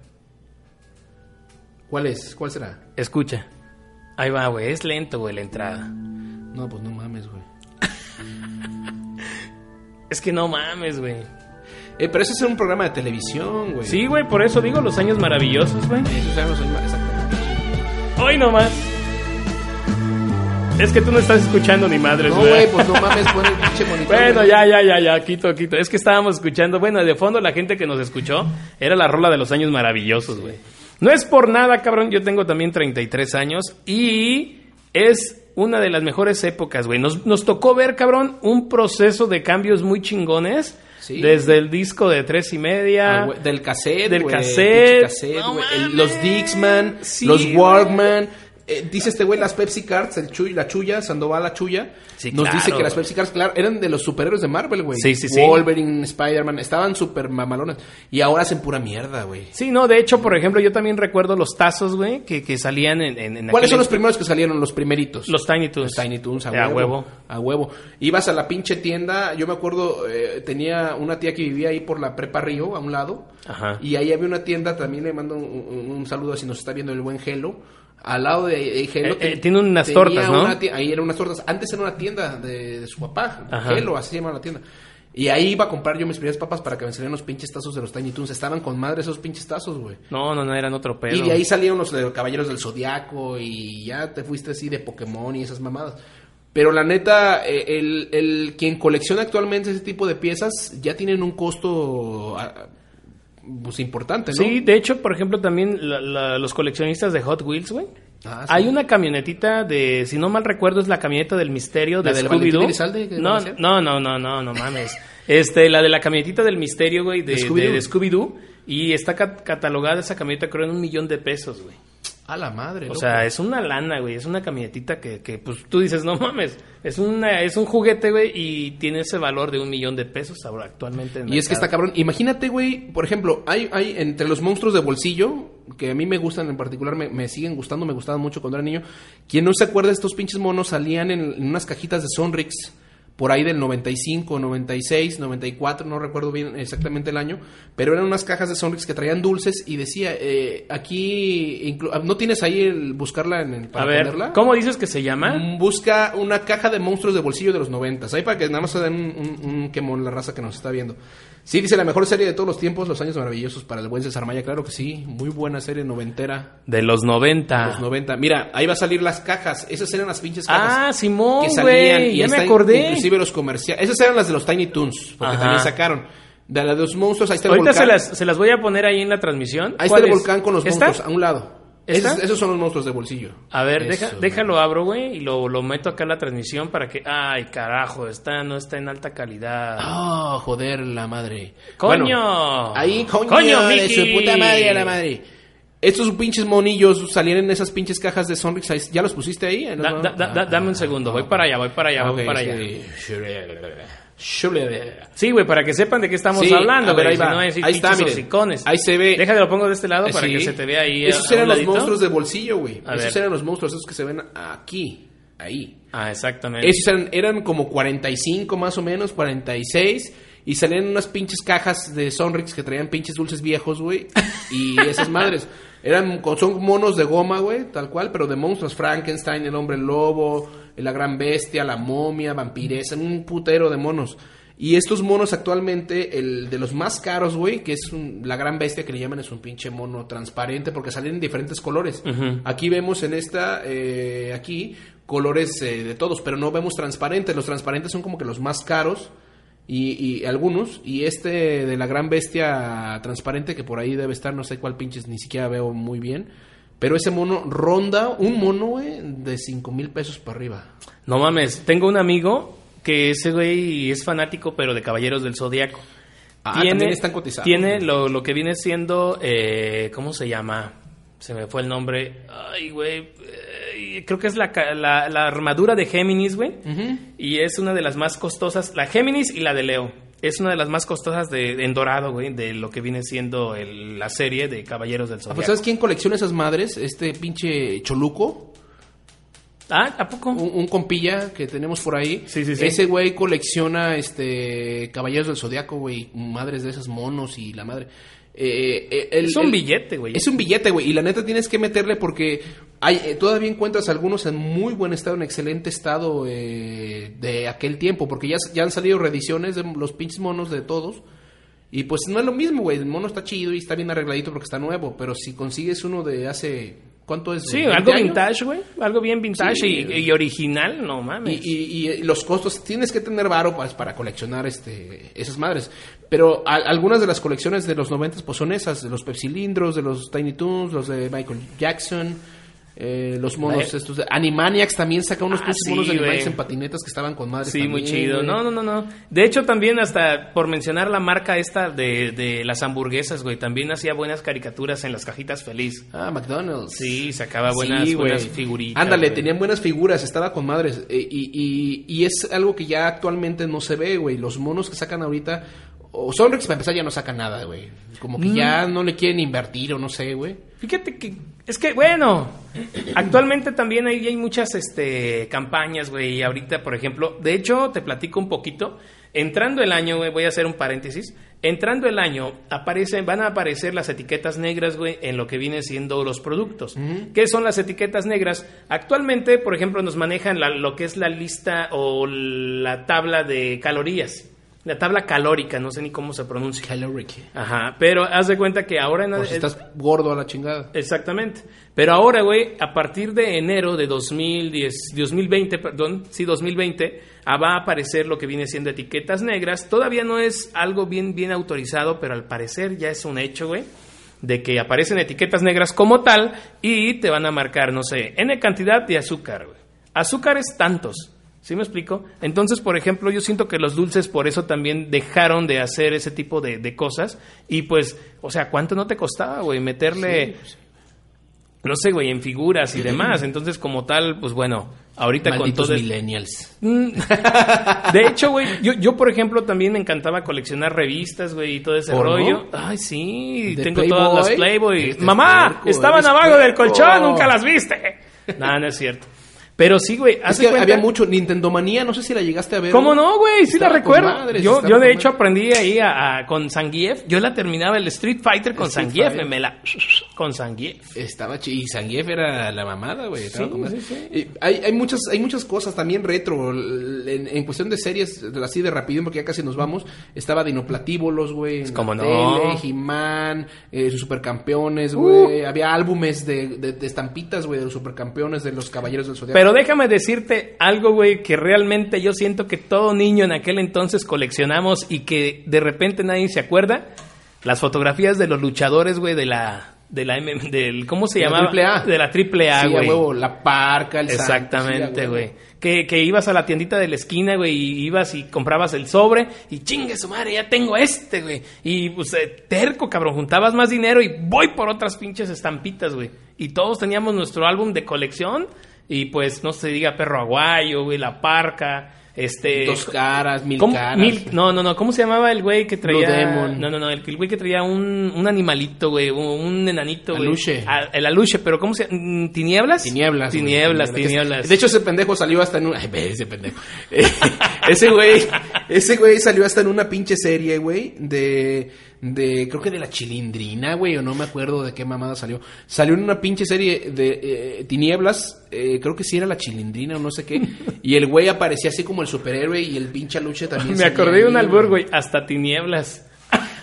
¿Cuál es? ¿Cuál será? Escucha. Ahí va, güey. Es lento, güey, la entrada. No, pues no mames, güey. Es que no mames, güey. Eh, pero ese es un programa de televisión, güey. Sí, güey, por eso digo los años maravillosos, güey. Eran los años- exactamente. Hoy nomás. Es que tú no estás escuchando ni madres, No, güey. güey, pues no mames, pon el pinche monitor. Bueno, güey. ya, ya, ya, ya, quito, quito. Es que estábamos escuchando, bueno, de fondo la gente que nos escuchó era la rola de los años maravillosos, güey. No es por nada, cabrón, yo tengo también 33 años y es una de las mejores épocas, güey. Nos, nos tocó ver, cabrón, un proceso de cambios muy chingones. Sí. Desde el disco de tres y media. Ah, del cassette, Del cassette. No. El- los Dixman, Sí, los. Walkman. Eh, dice este güey las Pepsi Cards, el Chuy, la Chuya, Sandoval la Chuya. Sí, nos claro, dice que las. Pepsi Cards, claro, eran de los superhéroes de Marvel, güey. Sí, sí, sí. Wolverine, Spider-Man, estaban súper mamalones. Y ahora hacen pura mierda, güey. Sí, no, de hecho, por ejemplo, yo también recuerdo los tazos, güey, que, que salían en, en, en ¿Cuáles son los primeros que salieron? Los primeritos. Los Tiny Toons. Los Tiny Toons, a Eh, huevo, a huevo. A huevo. Ibas a la pinche tienda, yo me acuerdo, eh, tenía una tía que vivía ahí por la Prepa Río, a un lado. Ajá. Y ahí había una tienda, también le mando un, un- un saludo si nos está viendo el buen Gelo. Al lado de eh. Eh, eh, tiene unas tortas, ¿no? una ahí eran unas tortas. Antes era una tienda de, de su papá. Ajá. Así se llama la tienda. Y ahí iba a comprar yo mis primeras papas para que me salieran los pinches tazos de los Tiny Toons. Estaban con madre esos pinches tazos, güey. No, no, no, eran otro pedo. Y de ahí salieron los de los Caballeros del Zodiaco y ya te fuiste así de Pokémon y esas mamadas. Pero la neta, eh, el, el quien colecciona actualmente ese tipo de piezas ya tienen un costo ah, pues importante, ¿no? Sí, de hecho, por ejemplo, también la- la- los coleccionistas de Hot Wheels, güey. Ah, sí. Hay una camionetita de, si no mal recuerdo, es la camioneta del misterio de ¿La del Valentín Scooby-Doo. No, no, no, no, no, no mames. Este, la de la camionetita del misterio, güey, de, ¿De de- Scooby-Doo? de y está ca- catalogada esa camioneta, creo, en un millón de pesos, güey. A la madre, O sea, es una lana, güey. Es una camionetita que, que, pues, tú dices, no mames. Es, una, es un juguete, güey, y tiene ese valor de un millón de pesos ahora actualmente. en Y es que está cabrón. Imagínate, güey, por ejemplo, hay, hay entre los monstruos de bolsillo, que a mí me gustan en particular, me, me siguen gustando, me gustaban mucho cuando era niño. Quien no se acuerda, estos pinches monos salían en, en unas cajitas de Sonrix, por ahí del 95, 96, 94, no recuerdo bien exactamente el año, pero eran unas cajas de Sonrix que traían dulces y decía, eh, aquí, inclu- ¿no tienes ahí el buscarla en el, para A ver, ponerla? ¿cómo dices que se llama? Mm, Busca una caja de monstruos de bolsillo de los noventas. Ahí para que nada más se den un, un, un quemón la raza que nos está viendo. Sí, dice la mejor serie de todos los tiempos, Los Años Maravillosos para el buen César Maya. Claro que sí, muy buena serie noventera. De los 90. de Los 90. Mira, ahí va a salir las cajas. Esas eran las pinches cajas. Ah, Simón, que salían güey. y Ya me acordé. Inclusive los comerciales. Esas eran las de los Tiny Toons, porque Ajá. también sacaron. De la de los monstruos, ahí está el Ahorita volcán. se las, se las voy a poner ahí en la transmisión. Ahí está ¿Cuál el es? volcán con los monstruos, a un lado. ¿Esta? Esos, esos son los monstruos de bolsillo. A ver, Eso, deja, déjalo abro, güey, y lo, lo meto acá en la transmisión para que... Ay, carajo, está, no está en alta calidad. Ah, joder, la madre. ¡Coño! Bueno, ahí, coño, ¡Coño, de Mickey! su puta madre a la madre. Estos pinches monillos salían en esas pinches cajas de Sonrix. ahí- ¿Ya los pusiste ahí? Da- da- da- da- dame un segundo, voy para allá, voy para allá, Ah, voy para allá. sí. Sí, güey, para que sepan de qué estamos Sí, hablando, ver, güey. ahí va. no es Ahí está, miren. Ahí se ve. Déjalo, lo pongo de este lado para Sí. que se te vea ahí. Esos eran los monstruos de bolsillo, güey. Esos ver. eran los monstruos, esos que se ven aquí, ahí. Ah, exactamente. Esos eran, eran como 45 más o menos, 46. Y salían unas pinches cajas de Sonrix que traían pinches dulces viejos, güey. Y esas madres. Eran, son monos de goma, güey, tal cual, pero de monstruos. Frankenstein, el hombre lobo, la gran bestia, la momia, vampiresa, un putero de monos. Y estos monos actualmente, el de los más caros, güey, que es un- la gran bestia que le llaman, es un pinche mono transparente porque salen en diferentes colores. Aquí vemos en esta, eh, aquí, colores eh, de todos, pero no vemos transparentes. Los transparentes son como que los más caros y, y algunos. Y este de la gran bestia transparente que por ahí debe estar, no sé cuál pinches, ni siquiera veo muy bien. Pero ese mono ronda un mono, güey, de 5 mil pesos para arriba. No mames, tengo un amigo que ese güey es fanático, pero de Caballeros del Zodíaco. Ah, también están cotizados, Tiene lo, lo que viene siendo, eh, ¿cómo se llama? Se me fue el nombre. Ay, güey. eh, creo que es la, la, la armadura de Géminis, güey. Y es una de las más costosas. La Géminis y la de Leo. Es una de las más costosas de, en dorado, güey, de lo que viene siendo el- la serie de Caballeros del Ah, pues, ¿Sabes quién colecciona esas madres? Este pinche Choluco. Ah, ¿a poco? un, un compilla que tenemos por ahí. Sí, sí, sí. Ese güey colecciona este caballeros del zodiaco, güey, madres de esos monos y la madre. Eh, eh, el- Es un el- billete, güey. Es un billete, güey, y la neta tienes que meterle porque hay eh, todavía encuentras algunos en muy buen estado, en excelente estado eh, de aquel tiempo, porque ya, ya han salido reediciones de los pinches monos de todos. Y pues no es lo mismo, güey. El mono está chido y está bien arregladito porque está nuevo. Pero si consigues uno de hace. ¿Cuánto es? Sí, 20 algo años? vintage, güey. Algo bien vintage Sí. y, y original, no mames. Y, y- y los costos, tienes que tener varo pues, para coleccionar este esas madres. Pero a- algunas de las colecciones de los 90 pues son esas, de los pepsilindros, de los Tiny Toons, los de Michael Jackson, eh, los monos Vaya. estos Animaniacs también saca unos Ah, sí, monos de Animaniacs en patinetas que estaban con madres Sí, muy chido. No, no, no, no. De hecho, también hasta por mencionar la marca esta de, de las hamburguesas, güey, también hacía buenas caricaturas en las cajitas feliz. Ah, McDonald's. Sí, sacaba buenas, Sí, buenas figuritas. Ándale, tenían buenas figuras, estaba con madres. eh, y, y- y es algo que ya actualmente no se ve, güey. Los monos que sacan ahorita, o Sonrix para empezar ya no sacan nada, güey. Como que Mm. ya no le quieren invertir o no sé, güey. Fíjate que es que bueno, actualmente también hay, hay muchas este campañas, güey, y ahorita, por ejemplo, de hecho, te platico un poquito. entrando el año, güey, voy a hacer un paréntesis. Entrando el año, aparecen, van a aparecer las etiquetas negras, güey, en lo que viene siendo los productos. ¿Qué son las etiquetas negras? Actualmente, por ejemplo, nos manejan la- lo que es la lista o la tabla de calorías. La tabla calórica, no sé ni cómo se pronuncia. Caloric. Ajá, pero haz de cuenta que ahora... en- Por si estás gordo a la chingada. Exactamente. Pero ahora, güey, a partir de enero de 2010, 2020, perdón, sí, 2020, ah, va a aparecer lo que viene siendo etiquetas negras. Todavía no es algo bien, bien autorizado, pero al parecer ya es un hecho, güey, de que aparecen etiquetas negras como tal y te van a marcar, no sé, N cantidad de azúcar, güey. Azúcares tantos. ¿Sí me explico? Entonces, por ejemplo, yo siento que los dulces por eso también dejaron de hacer ese tipo de, de cosas. Y pues, o sea, ¿cuánto no te costaba, güey? Meterle no sé, güey, en figuras y demás. Entonces, como tal, pues bueno, ahorita Malditos con todo... millennials. Mm. De hecho, güey, yo, yo, por ejemplo, también me encantaba coleccionar revistas, güey, y todo ese ¿Porno? rollo. Ay, sí, ¿De tengo Playboy? todas las Playboy. Este Mamá, puerco, estaban abajo del colchón, nunca las viste. No, no es cierto. Pero sí, güey, Es hace que cuenta- había mucho Nintendo Manía, no sé si la llegaste a ver. ¿Cómo no, güey? Sí la recuerdo. madres, yo, yo de hecho aprendí ahí a, a- con Zangief. Yo la terminaba el Street Fighter con Street. Fighter. Me la... Con Zangief. Estaba chi y Zangief era la mamada, güey. Sí, sí, sí. Hay, hay muchas hay muchas cosas también retro en, en cuestión de series así de rápido porque ya casi nos vamos. Estaba Dinoplatíbolos, güey. en ¿Cómo la no? He-Man, eh, sus supercampeones, Uh. güey. Había álbumes de, de- de estampitas, güey, de los supercampeones de los Caballeros del Zodiaco. Pero déjame decirte algo, güey, que realmente yo siento que todo niño en aquel entonces coleccionamos y que de repente nadie se acuerda. Las fotografías de los luchadores, güey, de la... De la M, del, ¿Cómo se De llamaba? De la triple A, Sí, güey. huevo, la parca, el Exactamente, güey. Que, que ibas a la tiendita de la esquina, güey, y ibas y comprabas el sobre y chingue su madre, ya tengo este, güey. Y pues eh, terco, cabrón, juntabas más dinero y voy por otras pinches estampitas, güey. Y todos teníamos nuestro álbum de colección y pues no se diga perro aguayo, güey, la parca, este... Dos caras, mil ¿Cómo? caras. Mil- no, no, no. ¿Cómo se llamaba el güey que traía? Blue Demon. No, no, no. El, el güey que traía un, un animalito, güey. Un, enanito, güey. Aluche. Ah, El aluche, pero ¿cómo se llama? ¿Tinieblas? Tinieblas. güey, Tinieblas, que- tinieblas. De hecho, ese pendejo salió hasta en un. Ay, ve, ese pendejo. Ese güey. Ese güey salió hasta en una pinche serie, güey. De. De. Creo que de la chilindrina, güey. O no me acuerdo de qué mamada salió. Salió en una pinche serie de eh, Tinieblas. eh, creo que sí era la chilindrina o no sé qué. Y el güey aparecía así como el superhéroe. Y el pinche aluche también. Me acordé de un albur, güey. Hasta tinieblas.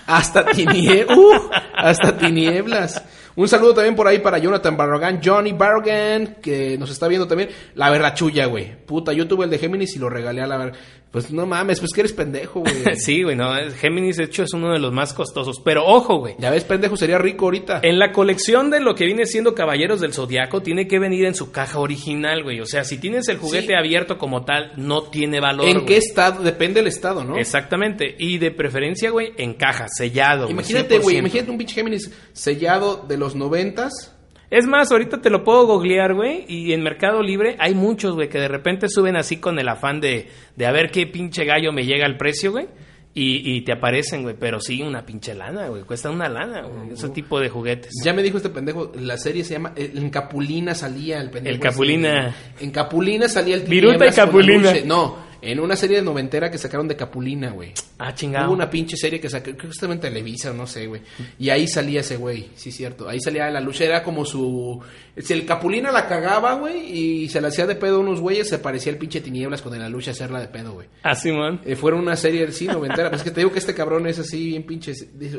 hasta tinieblas. Uh, hasta tinieblas. Un saludo también por ahí para Jonathan Barragan, Johnny Barragan, que nos está viendo también. La verrachulla, güey. Puta, yo tuve el de Géminis y lo regalé a la ver. Pues no mames, pues que eres pendejo, güey. Sí, güey, no. Géminis, de hecho, es uno de los más costosos. Pero ojo, güey. Ya ves, pendejo, sería rico ahorita. En la colección de lo que viene siendo Caballeros del Zodiaco, tiene que venir en su caja original, güey. O sea, si tienes el juguete Sí. abierto como tal, no tiene valor. ¿En güey. qué estado? Depende del estado, ¿no? Exactamente. Y de preferencia, güey, en caja, sellado. Imagínate, güey, 100%. imagínate un pinche Géminis sellado de los noventas. Es más, ahorita te lo puedo googlear, güey, y en Mercado Libre hay muchos, güey, que de repente suben así con el afán de, de a ver qué pinche gallo me llega al precio, güey, y, y te aparecen, güey, pero sí, una pinche lana, güey, cuesta una lana, güey, ese tipo de juguetes. Ya me dijo este pendejo, la serie se llama En Capulina salía el pendejo. El Capulina. En Capulina salía el Viruta y Capulina. No, en una serie de noventera que sacaron de Capulina, güey. Ah, chingado. Hubo una pinche serie que sacó, creo que estaba en Televisa, no sé, güey. Y ahí salía ese güey, sí, cierto. Ahí salía la lucha, era como su. Si el Capulina la cagaba, güey, y se la hacía de pedo a unos güeyes, se parecía el pinche Tinieblas con el Aluche a hacerla de pedo, güey. Ah, Simón. Eh, fueron una serie, sí, noventera. Pues es que te digo que este cabrón es así, bien pinche.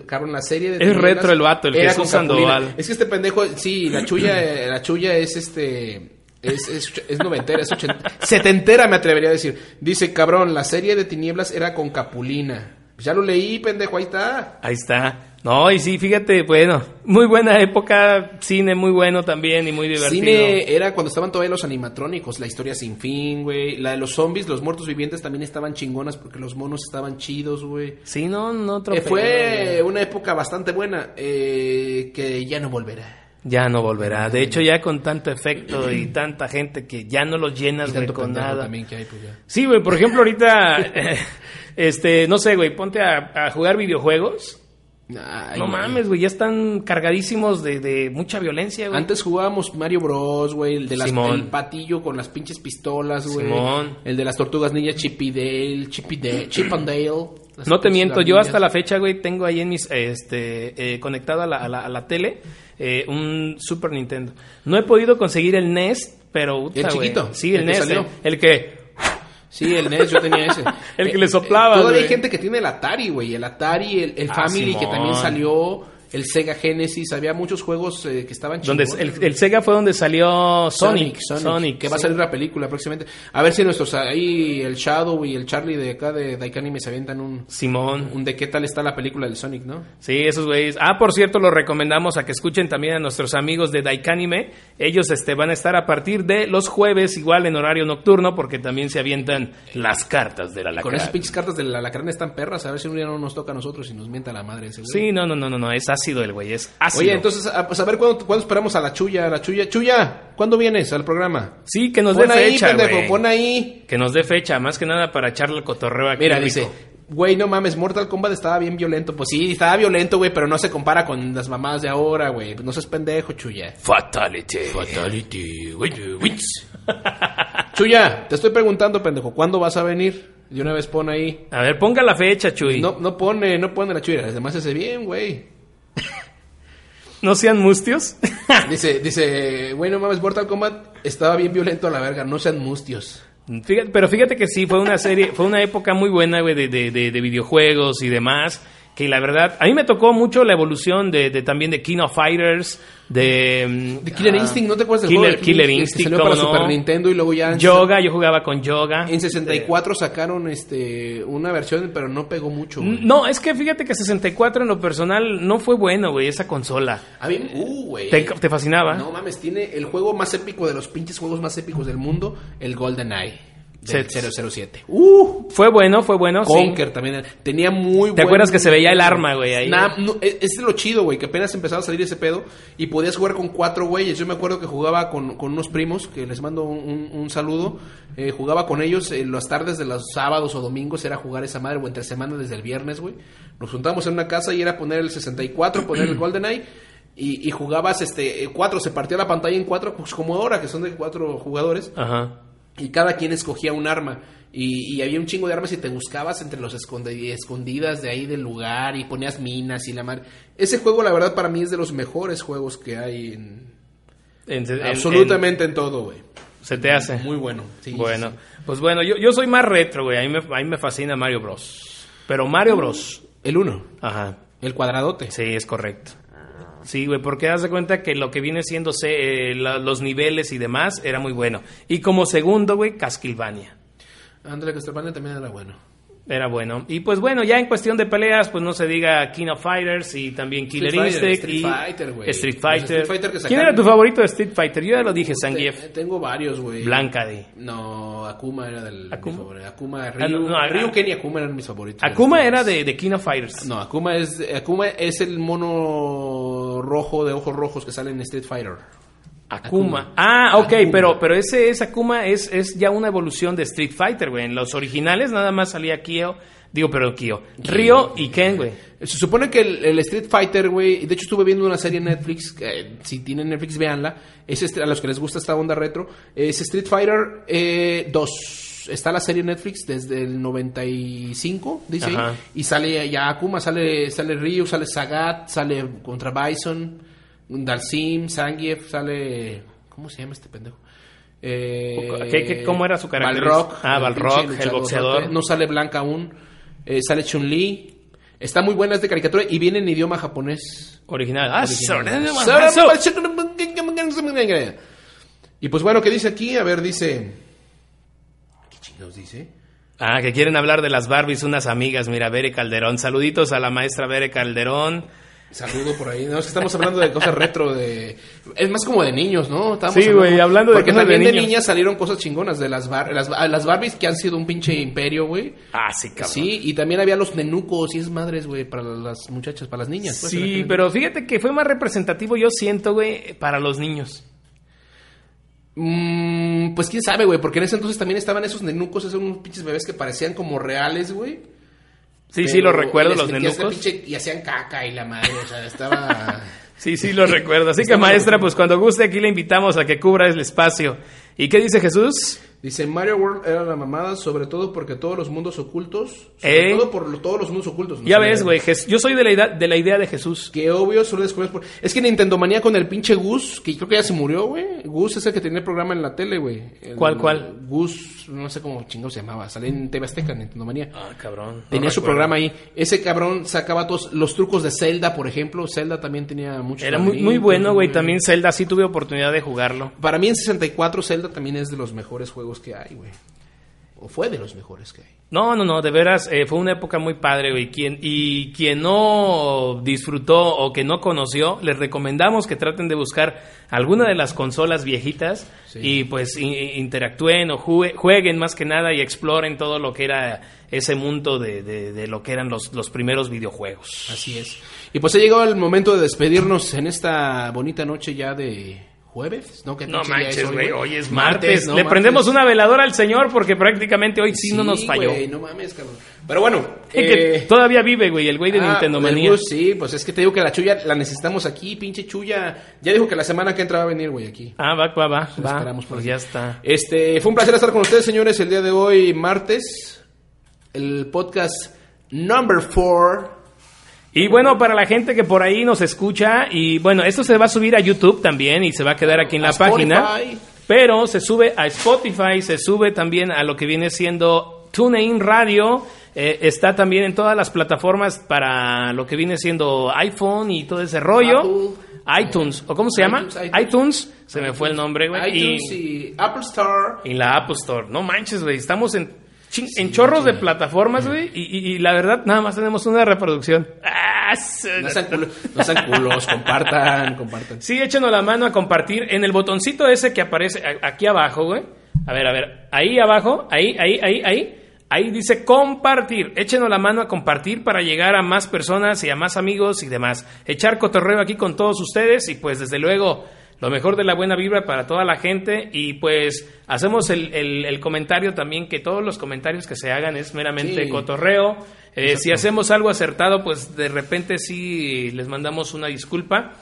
Cabrón, la serie de. Es Tinieblas retro el vato, el Jesús. Sandoval. Es que este pendejo, sí, la chulla, la chulla es este. Es, es, es noventera, es ochentera. Setentera, me atrevería a decir. Dice, cabrón, la serie de Tinieblas era con Capulina. Ya lo leí, pendejo, ahí está. Ahí está. No, y sí, fíjate, bueno, muy buena época, cine muy bueno también y muy divertido. Cine era cuando estaban todavía los animatrónicos, la historia sin fin, güey. La de los zombies, los muertos vivientes también estaban chingonas porque los monos estaban chidos, güey. Sí, no, no Eh, fue una época bastante buena eh, que ya no volverá. Ya no volverá. De hecho, ya con tanto efecto y tanta gente que ya no los llenas, güey, tanto con nada. también que hay, pues ya. Sí, güey, por ejemplo, ahorita, este, no sé, güey, ponte a, a jugar videojuegos Ay, no mames, güey, ya están cargadísimos de, de mucha violencia, güey. Antes jugábamos Mario Bros, güey, el de las, Simón. el patillo con las pinches pistolas, güey. Simón. El de las tortugas ninja Chip y Dale, Chip y Dale, Chip and Dale. No te miento, yo hasta la fecha, güey, tengo ahí en mis, este, eh, conectado a la, a la, a la tele eh, un Super Nintendo. No he podido conseguir el NES, pero... puta, ¿El chiquito? Sí, el, ¿El que NES, salió? eh, el que... Sí, el NES, yo tenía ese. El que le soplaba, Todavía güey. hay gente que tiene el Atari, güey. El Atari, el, el Ah, Family, que Simón. también salió. El Sega Genesis. Había muchos juegos eh, que estaban Donde el, Sega fue donde salió Sonic. Sonic, que va a salir la película próximamente. A ver si nuestros ahí, el Shadow y el Charlie de acá de Daikani se avientan un, Simón. un de qué tal está la película del Sonic, ¿no? Sí, esos güeyes. Ah, por cierto, los recomendamos a que escuchen también a nuestros amigos de Daikanime. Ellos este, van a estar a partir de los jueves, igual en horario nocturno, porque también se avientan las cartas de la Con esas pinches cartas del alacrán están perras. A ver si un día no nos toca a nosotros y nos mienta la madre. Sí, no, no, no, no, no, es ácido el güey, es ácido. Oye, entonces, a, pues a ver cuándo, cuándo esperamos a la Chuya, a la Chuya. Chuya, ¿cuándo vienes al programa? Sí, que nos Pon dé ahí, fecha, pendejo, güey. pon ahí. Que nos dé fecha, más que nada para echarle el cotorreo aquí. Mira, dice, güey, no mames, Mortal Kombat estaba bien violento. Pues sí, estaba violento, güey, pero no se compara con las mamadas de ahora, güey. Pues no seas pendejo, Chuya. Fatality. Fatality, Chuya, te estoy preguntando, pendejo, ¿cuándo vas a venir? De una vez pon ahí. A ver, ponga la fecha, Chuy. No, No, pone, no pone la Chuya. Además hace bien, güey. Sean mustios. Dice, dice, güey, no mames, Mortal Kombat estaba bien violento a la verga. No sean mustios. Fíjate- pero fíjate que sí, fue una serie, fue una época muy buena, güey, de, de, de- de videojuegos y demás. Que la verdad, a mí me tocó mucho la evolución de, de también de King of Fighters, de... mm, De Killer ah, Instinct, ¿no te acuerdas del Killer, juego de Killer que Instinct, salió ¿cómo para no? Super Nintendo y luego ya Yoga, yo jugaba con Yoga. En 64 sacaron este una versión, pero no pegó mucho. güey. No, es que fíjate que 64 en lo personal no fue bueno, güey, esa consola. A mí, uh, güey. ¿Te, te fascinaba? No mames, tiene el juego más épico de los pinches juegos más épicos del mundo, el GoldenEye. Del Sí. 007. Uh, Fue bueno, fue bueno, sí. Conker también. Tenía muy ¿Te acuerdas que se veía el arma, güey, ahí? Nah, no, es, lo chido, güey, que apenas empezaba a salir ese pedo y podías jugar con cuatro güeyes. Yo me acuerdo que jugaba con, con unos primos, que les mando un, un- un saludo. eh, jugaba con ellos en las tardes de los sábados o domingos, era jugar esa madre, o entre semana desde el viernes, güey. Nos juntábamos en una casa y era poner el 64, poner el GoldenEye. Y, y jugabas, este, eh, cuatro, se partía la pantalla en cuatro, pues como ahora, que son de cuatro jugadores Ajá. Y cada quien escogía un arma. Y, y había un chingo de armas y te buscabas entre los escondidas de ahí del lugar y ponías minas y la madre. Ese juego, la verdad, para mí es de los mejores juegos que hay en, En- en- absolutamente en, todo, güey. se te hace. Muy bueno. sí, bueno, sí, pues bueno, yo, yo soy más retro, güey. A mí, me, a mí me fascina Mario Bros. Pero Mario Bros. El uno, Ajá. el cuadradote. Sí, es correcto. Sí, güey, porque haz de cuenta que lo que viene siendo eh, la- los niveles y demás era muy bueno. Y como segundo, güey, Castlevania. Ándale, Castlevania también era bueno. Era bueno. Y pues bueno, ya en cuestión de peleas, pues no se diga King of Fighters y también Killer Street Fighter, Instinct. Street y Fighter, güey. Street Fighter. Street Fighter ¿Quién era tu favorito de Street Fighter? Yo ya lo dije, Zangief. Te- tengo varios, güey. Blanca de. No, Akuma era del ¿Akuma? mi favorito. Akuma, Ah, Ryu, no, no, Ryu, ah, Ken y Akuma eran mis favoritos. Akuma Los era de, de King of Fighters. No, Akuma es, Akuma es el mono rojo de ojos rojos que sale en Street Fighter. Akuma. Ah, ok, Akuma. pero, pero ese, ese Akuma es, es ya una evolución de Street Fighter, güey. En los originales nada más salía Kyo, digo, pero Kyo, Ryo y Ken, güey. Se supone que el, el Street Fighter, güey, de hecho estuve viendo una serie en Netflix, que, si tienen Netflix, véanla. Es este- a los que les gusta esta onda retro. Es Street Fighter eh, 2. Está la serie Netflix desde el 95, dice ahí. Y sale ya Akuma, sale, sale Ryu, sale Sagat, sale contra Bison, Dalsim, Zangief, sale... ¿Cómo se llama este pendejo? Eh, ¿Qué- qué- cómo era su característica? Balrog. Ah, Balrog, pinche el luchador. boxeador. No sale Blanca aún. Eh, sale Chun-Li. Está muy buena, es de caricatura y viene en idioma japonés. Original. Ah, Y pues bueno, ¿qué dice aquí? A ver, dice... ¿Qué chingados dice? Ah, que quieren hablar de las Barbies, unas amigas, mira, Bere Calderón. Saluditos a la maestra Bere Calderón. Saludo por ahí. No, es que estamos hablando de cosas retro de... Es más como de niños, ¿no? Estamos Sí, güey, hablando de Porque cosas de también de, niños. niñas salieron cosas chingonas de las, bar... las, las Barbies que han sido un pinche imperio, güey. Ah, sí, cabrón. Sí, y también había los nenucos y es madres, güey, para las muchachas, para las niñas. pues, Sí, pero fíjate que fue más representativo, yo siento, güey, para los niños. Mm, pues quién sabe, güey, porque en ese entonces también estaban esos nenucos, esos unos pinches bebés que parecían como reales, güey. Sí, sí, lo recuerdo, los nenucos. pinche- y hacían caca y la madre, o sea, estaba... Sí, sí, lo recuerdo. Así que maestra, pues cuando guste aquí le invitamos a que cubra el espacio. ¿Y qué dice Jesús? Dice, Mario World era la mamada, sobre todo porque todos los mundos ocultos, sobre ¿Eh? todo por lo- todos los mundos ocultos. ¿no? Ya ves, güey, yo soy de la, idea, de la idea de Jesús. Que obvio solo descubres por... Es que Nintendo Manía con el pinche Gus, que creo que ya se murió, güey. Gus es el que tenía el programa en la tele, güey. ¿Cuál, cuál? Gus, no sé cómo chingo se llamaba. Salía en TV Azteca, Nintendo Manía. Ah, cabrón. Tenía No su recuerdo. programa ahí. Ese cabrón sacaba todos los trucos de Zelda, por ejemplo. Zelda también tenía muchos. Era muy, muy bueno, güey. También Zelda sí tuve oportunidad de jugarlo. Para mí en 64 Zelda también es de los mejores juegos que hay, güey. O fue de los mejores que hay. No, no, no, de veras, eh, fue una época muy padre, güey. Quien, y quien no disfrutó o que no conoció, les recomendamos que traten de buscar alguna de las consolas viejitas Sí. y pues interactúen o jue- jueguen más que nada y exploren todo lo que era ese mundo de, de- de lo que eran los, los primeros videojuegos. Así es. Y pues ha llegado el momento de despedirnos en esta bonita noche ya de jueves. No, ¿Qué No manches, güey, hoy es martes. ¿no? Le Martes. prendemos una veladora al señor porque prácticamente hoy sí, no nos falló. güey, no mames, cabrón. Pero bueno, que eh, todavía vive, güey, el güey de ah, Nintendo el Manía. Sí, pues es que te digo que la chuya la necesitamos aquí, pinche chuya. Ya dijo que la semana que entra va a venir, güey, aquí. Ah, va, va, va. Esperamos por Pues ya está. Este, fue un placer estar con ustedes, señores, el día de hoy, martes. El podcast number four. Y bueno, para la gente que por ahí nos escucha, y bueno, esto se va a subir a YouTube también y se va a quedar aquí en la A Spotify. página. Pero se sube a Spotify, se sube también a lo que viene siendo TuneIn Radio. eh, está también en todas las plataformas para lo que viene siendo iPhone y todo ese rollo. Apple. iTunes, ¿o cómo se llama? iTunes. se me fue el nombre, güey. iTunes y, y Apple Store. y la Apple Store. No manches, güey. Estamos en, chin- en chorros de plataformas, güey. Y, y- y la verdad, nada más tenemos una reproducción. Ah, No sean culos, no sean culos, compartan, compartan. Sí, échenos la mano a compartir en el botoncito ese que aparece aquí abajo, güey. A ver, a ver, ahí abajo, ahí, ahí, ahí, ahí. Ahí dice compartir. Échenos la mano a compartir para llegar a más personas y a más amigos y demás. Echar cotorreo aquí con todos ustedes y pues desde luego lo mejor de la buena vibra para toda la gente y pues hacemos el, el- el comentario también que todos los comentarios que se hagan es meramente Sí. cotorreo. Eh, si hacemos algo acertado, pues de repente sí les mandamos una disculpa.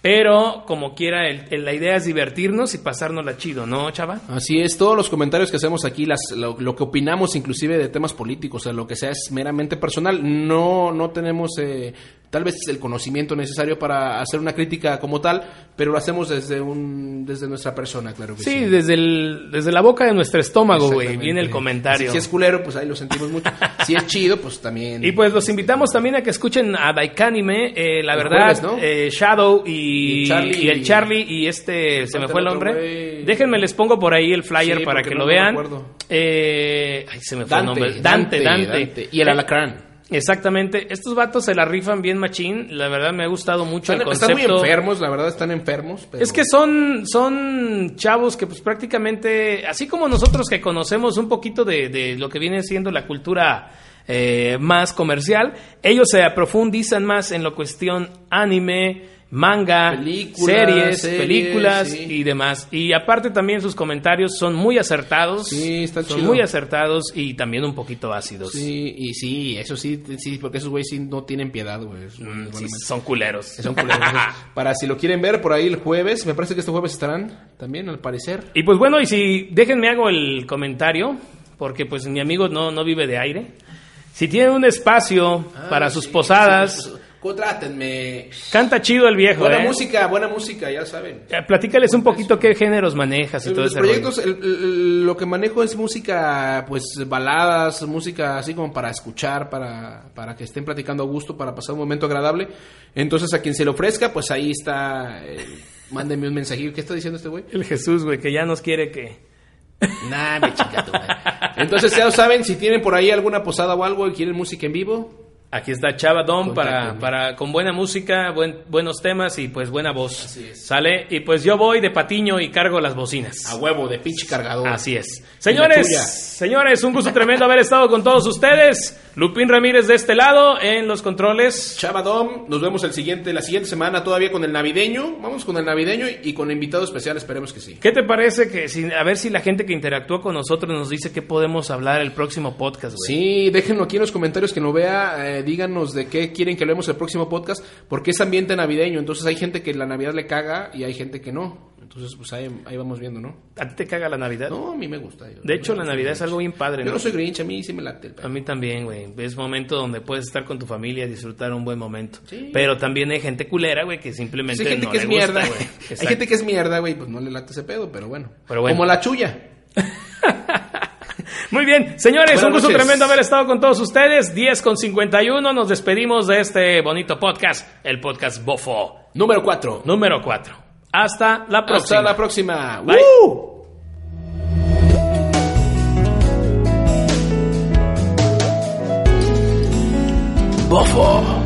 Pero como quiera, el- el- la idea es divertirnos y pasárnosla chido, ¿no, chava? Así es, todos los comentarios que hacemos aquí, las, lo, lo que opinamos inclusive de temas políticos, o sea, lo que sea es meramente personal. No, no tenemos eh, tal vez el conocimiento necesario para hacer una crítica como tal, pero lo hacemos desde un desde nuestra persona, claro que sí. Sí, desde, el, desde la boca de nuestro estómago, güey, viene el comentario. Si es culero, pues ahí lo sentimos mucho. si es chido, pues también. Y pues los invitamos también a que escuchen a Daikanime, eh, la El verdad, jueves, ¿no? eh, Shadow y, Y Charlie. y el Charlie y este, se me fue el nombre. Déjenme, les pongo por ahí el flyer Sí, para que no lo vean. Eh, ay, se me fue el Dante, nombre. Dante, Dante, Dante. Y el Eh, alacrán. Exactamente, estos vatos se la rifan bien machín, la verdad me ha gustado mucho Están, el están muy concepto. enfermos, la verdad, están enfermos. pero- Es que son, son chavos que pues prácticamente, así como nosotros que conocemos un poquito de, de lo que viene siendo la cultura eh, más comercial, ellos se profundizan más en la cuestión anime, manga, Películas, series, series, películas sí. y demás. Y aparte también sus comentarios son muy acertados, Sí, son chido. muy acertados y también un poquito ácidos. Sí, y sí, eso sí, sí, porque esos güeyes sí no tienen piedad, güey. Mm, sí, son culeros. Son culeros. Para si lo quieren ver por ahí el jueves, me parece que este jueves estarán también, al parecer. Y pues bueno, y si déjenme hago el comentario, porque pues mi amigo no, no vive de aire. Si tienen un espacio para Ah, sus sí, posadas, pues, Contrátenme. canta chido el viejo, Buena ¿eh? música, buena música, ya saben. Platícales un poquito qué géneros manejas y todo Los ese proyectos, el- el- lo que manejo es música, pues baladas, música así como para escuchar, para, para que estén platicando a gusto, para pasar un momento agradable. Entonces, a quien se le ofrezca, pues ahí está. eh, mándenme un mensajillo. ¿Qué está diciendo este güey? El Jesús, güey, que ya nos quiere que... Nah, me chica. Entonces, ya lo saben, si tienen por ahí alguna posada o algo y quieren música en vivo, Aquí está Chava Dom para, para con buena música, buen- buenos temas y pues buena voz. Así es. ¿Sale? Y pues yo voy de patiño y cargo las bocinas. a huevo, de pinche cargador. Así es. Señores, señores, un gusto tremendo haber estado con todos ustedes. Lupín Ramírez de este lado en los controles. Chavadom, nos vemos el siguiente, la siguiente semana todavía con el navideño. Vamos con el navideño y, y con invitado especial, esperemos que sí. ¿Qué te parece que si, a ver si la gente que interactúa con nosotros nos dice qué podemos hablar el próximo podcast, güey? Sí, déjenlo aquí en los comentarios que lo vea, eh, díganos de qué quieren que leemos el próximo podcast, porque es ambiente navideño, entonces hay gente que la Navidad le caga y hay gente que no. Entonces, pues ahí, ahí vamos viendo, ¿no? ¿A ti te caga la Navidad? No, a mí me gusta. yo- De hecho, la no Navidad es algo bien padre, Yo ¿no? no soy Grinch, a mí sí me late el pedo. A mí también, güey. Es momento donde puedes estar con tu familia y disfrutar un buen momento. Sí. Pero también hay gente culera, güey, que simplemente Sí, hay gente no que le es mierda. Hay gente que es mierda, güey, pues no le late ese pedo, pero bueno. Pero bueno. Como la chuya. Muy bien, señores, Buenas un gusto noches. tremendo haber estado con todos ustedes. 10 con 51, nos despedimos de este bonito podcast, el podcast Bofo Número 4. número 4. Hasta la próxima. Hasta la próxima. Bye. ¡Woo! Bofo.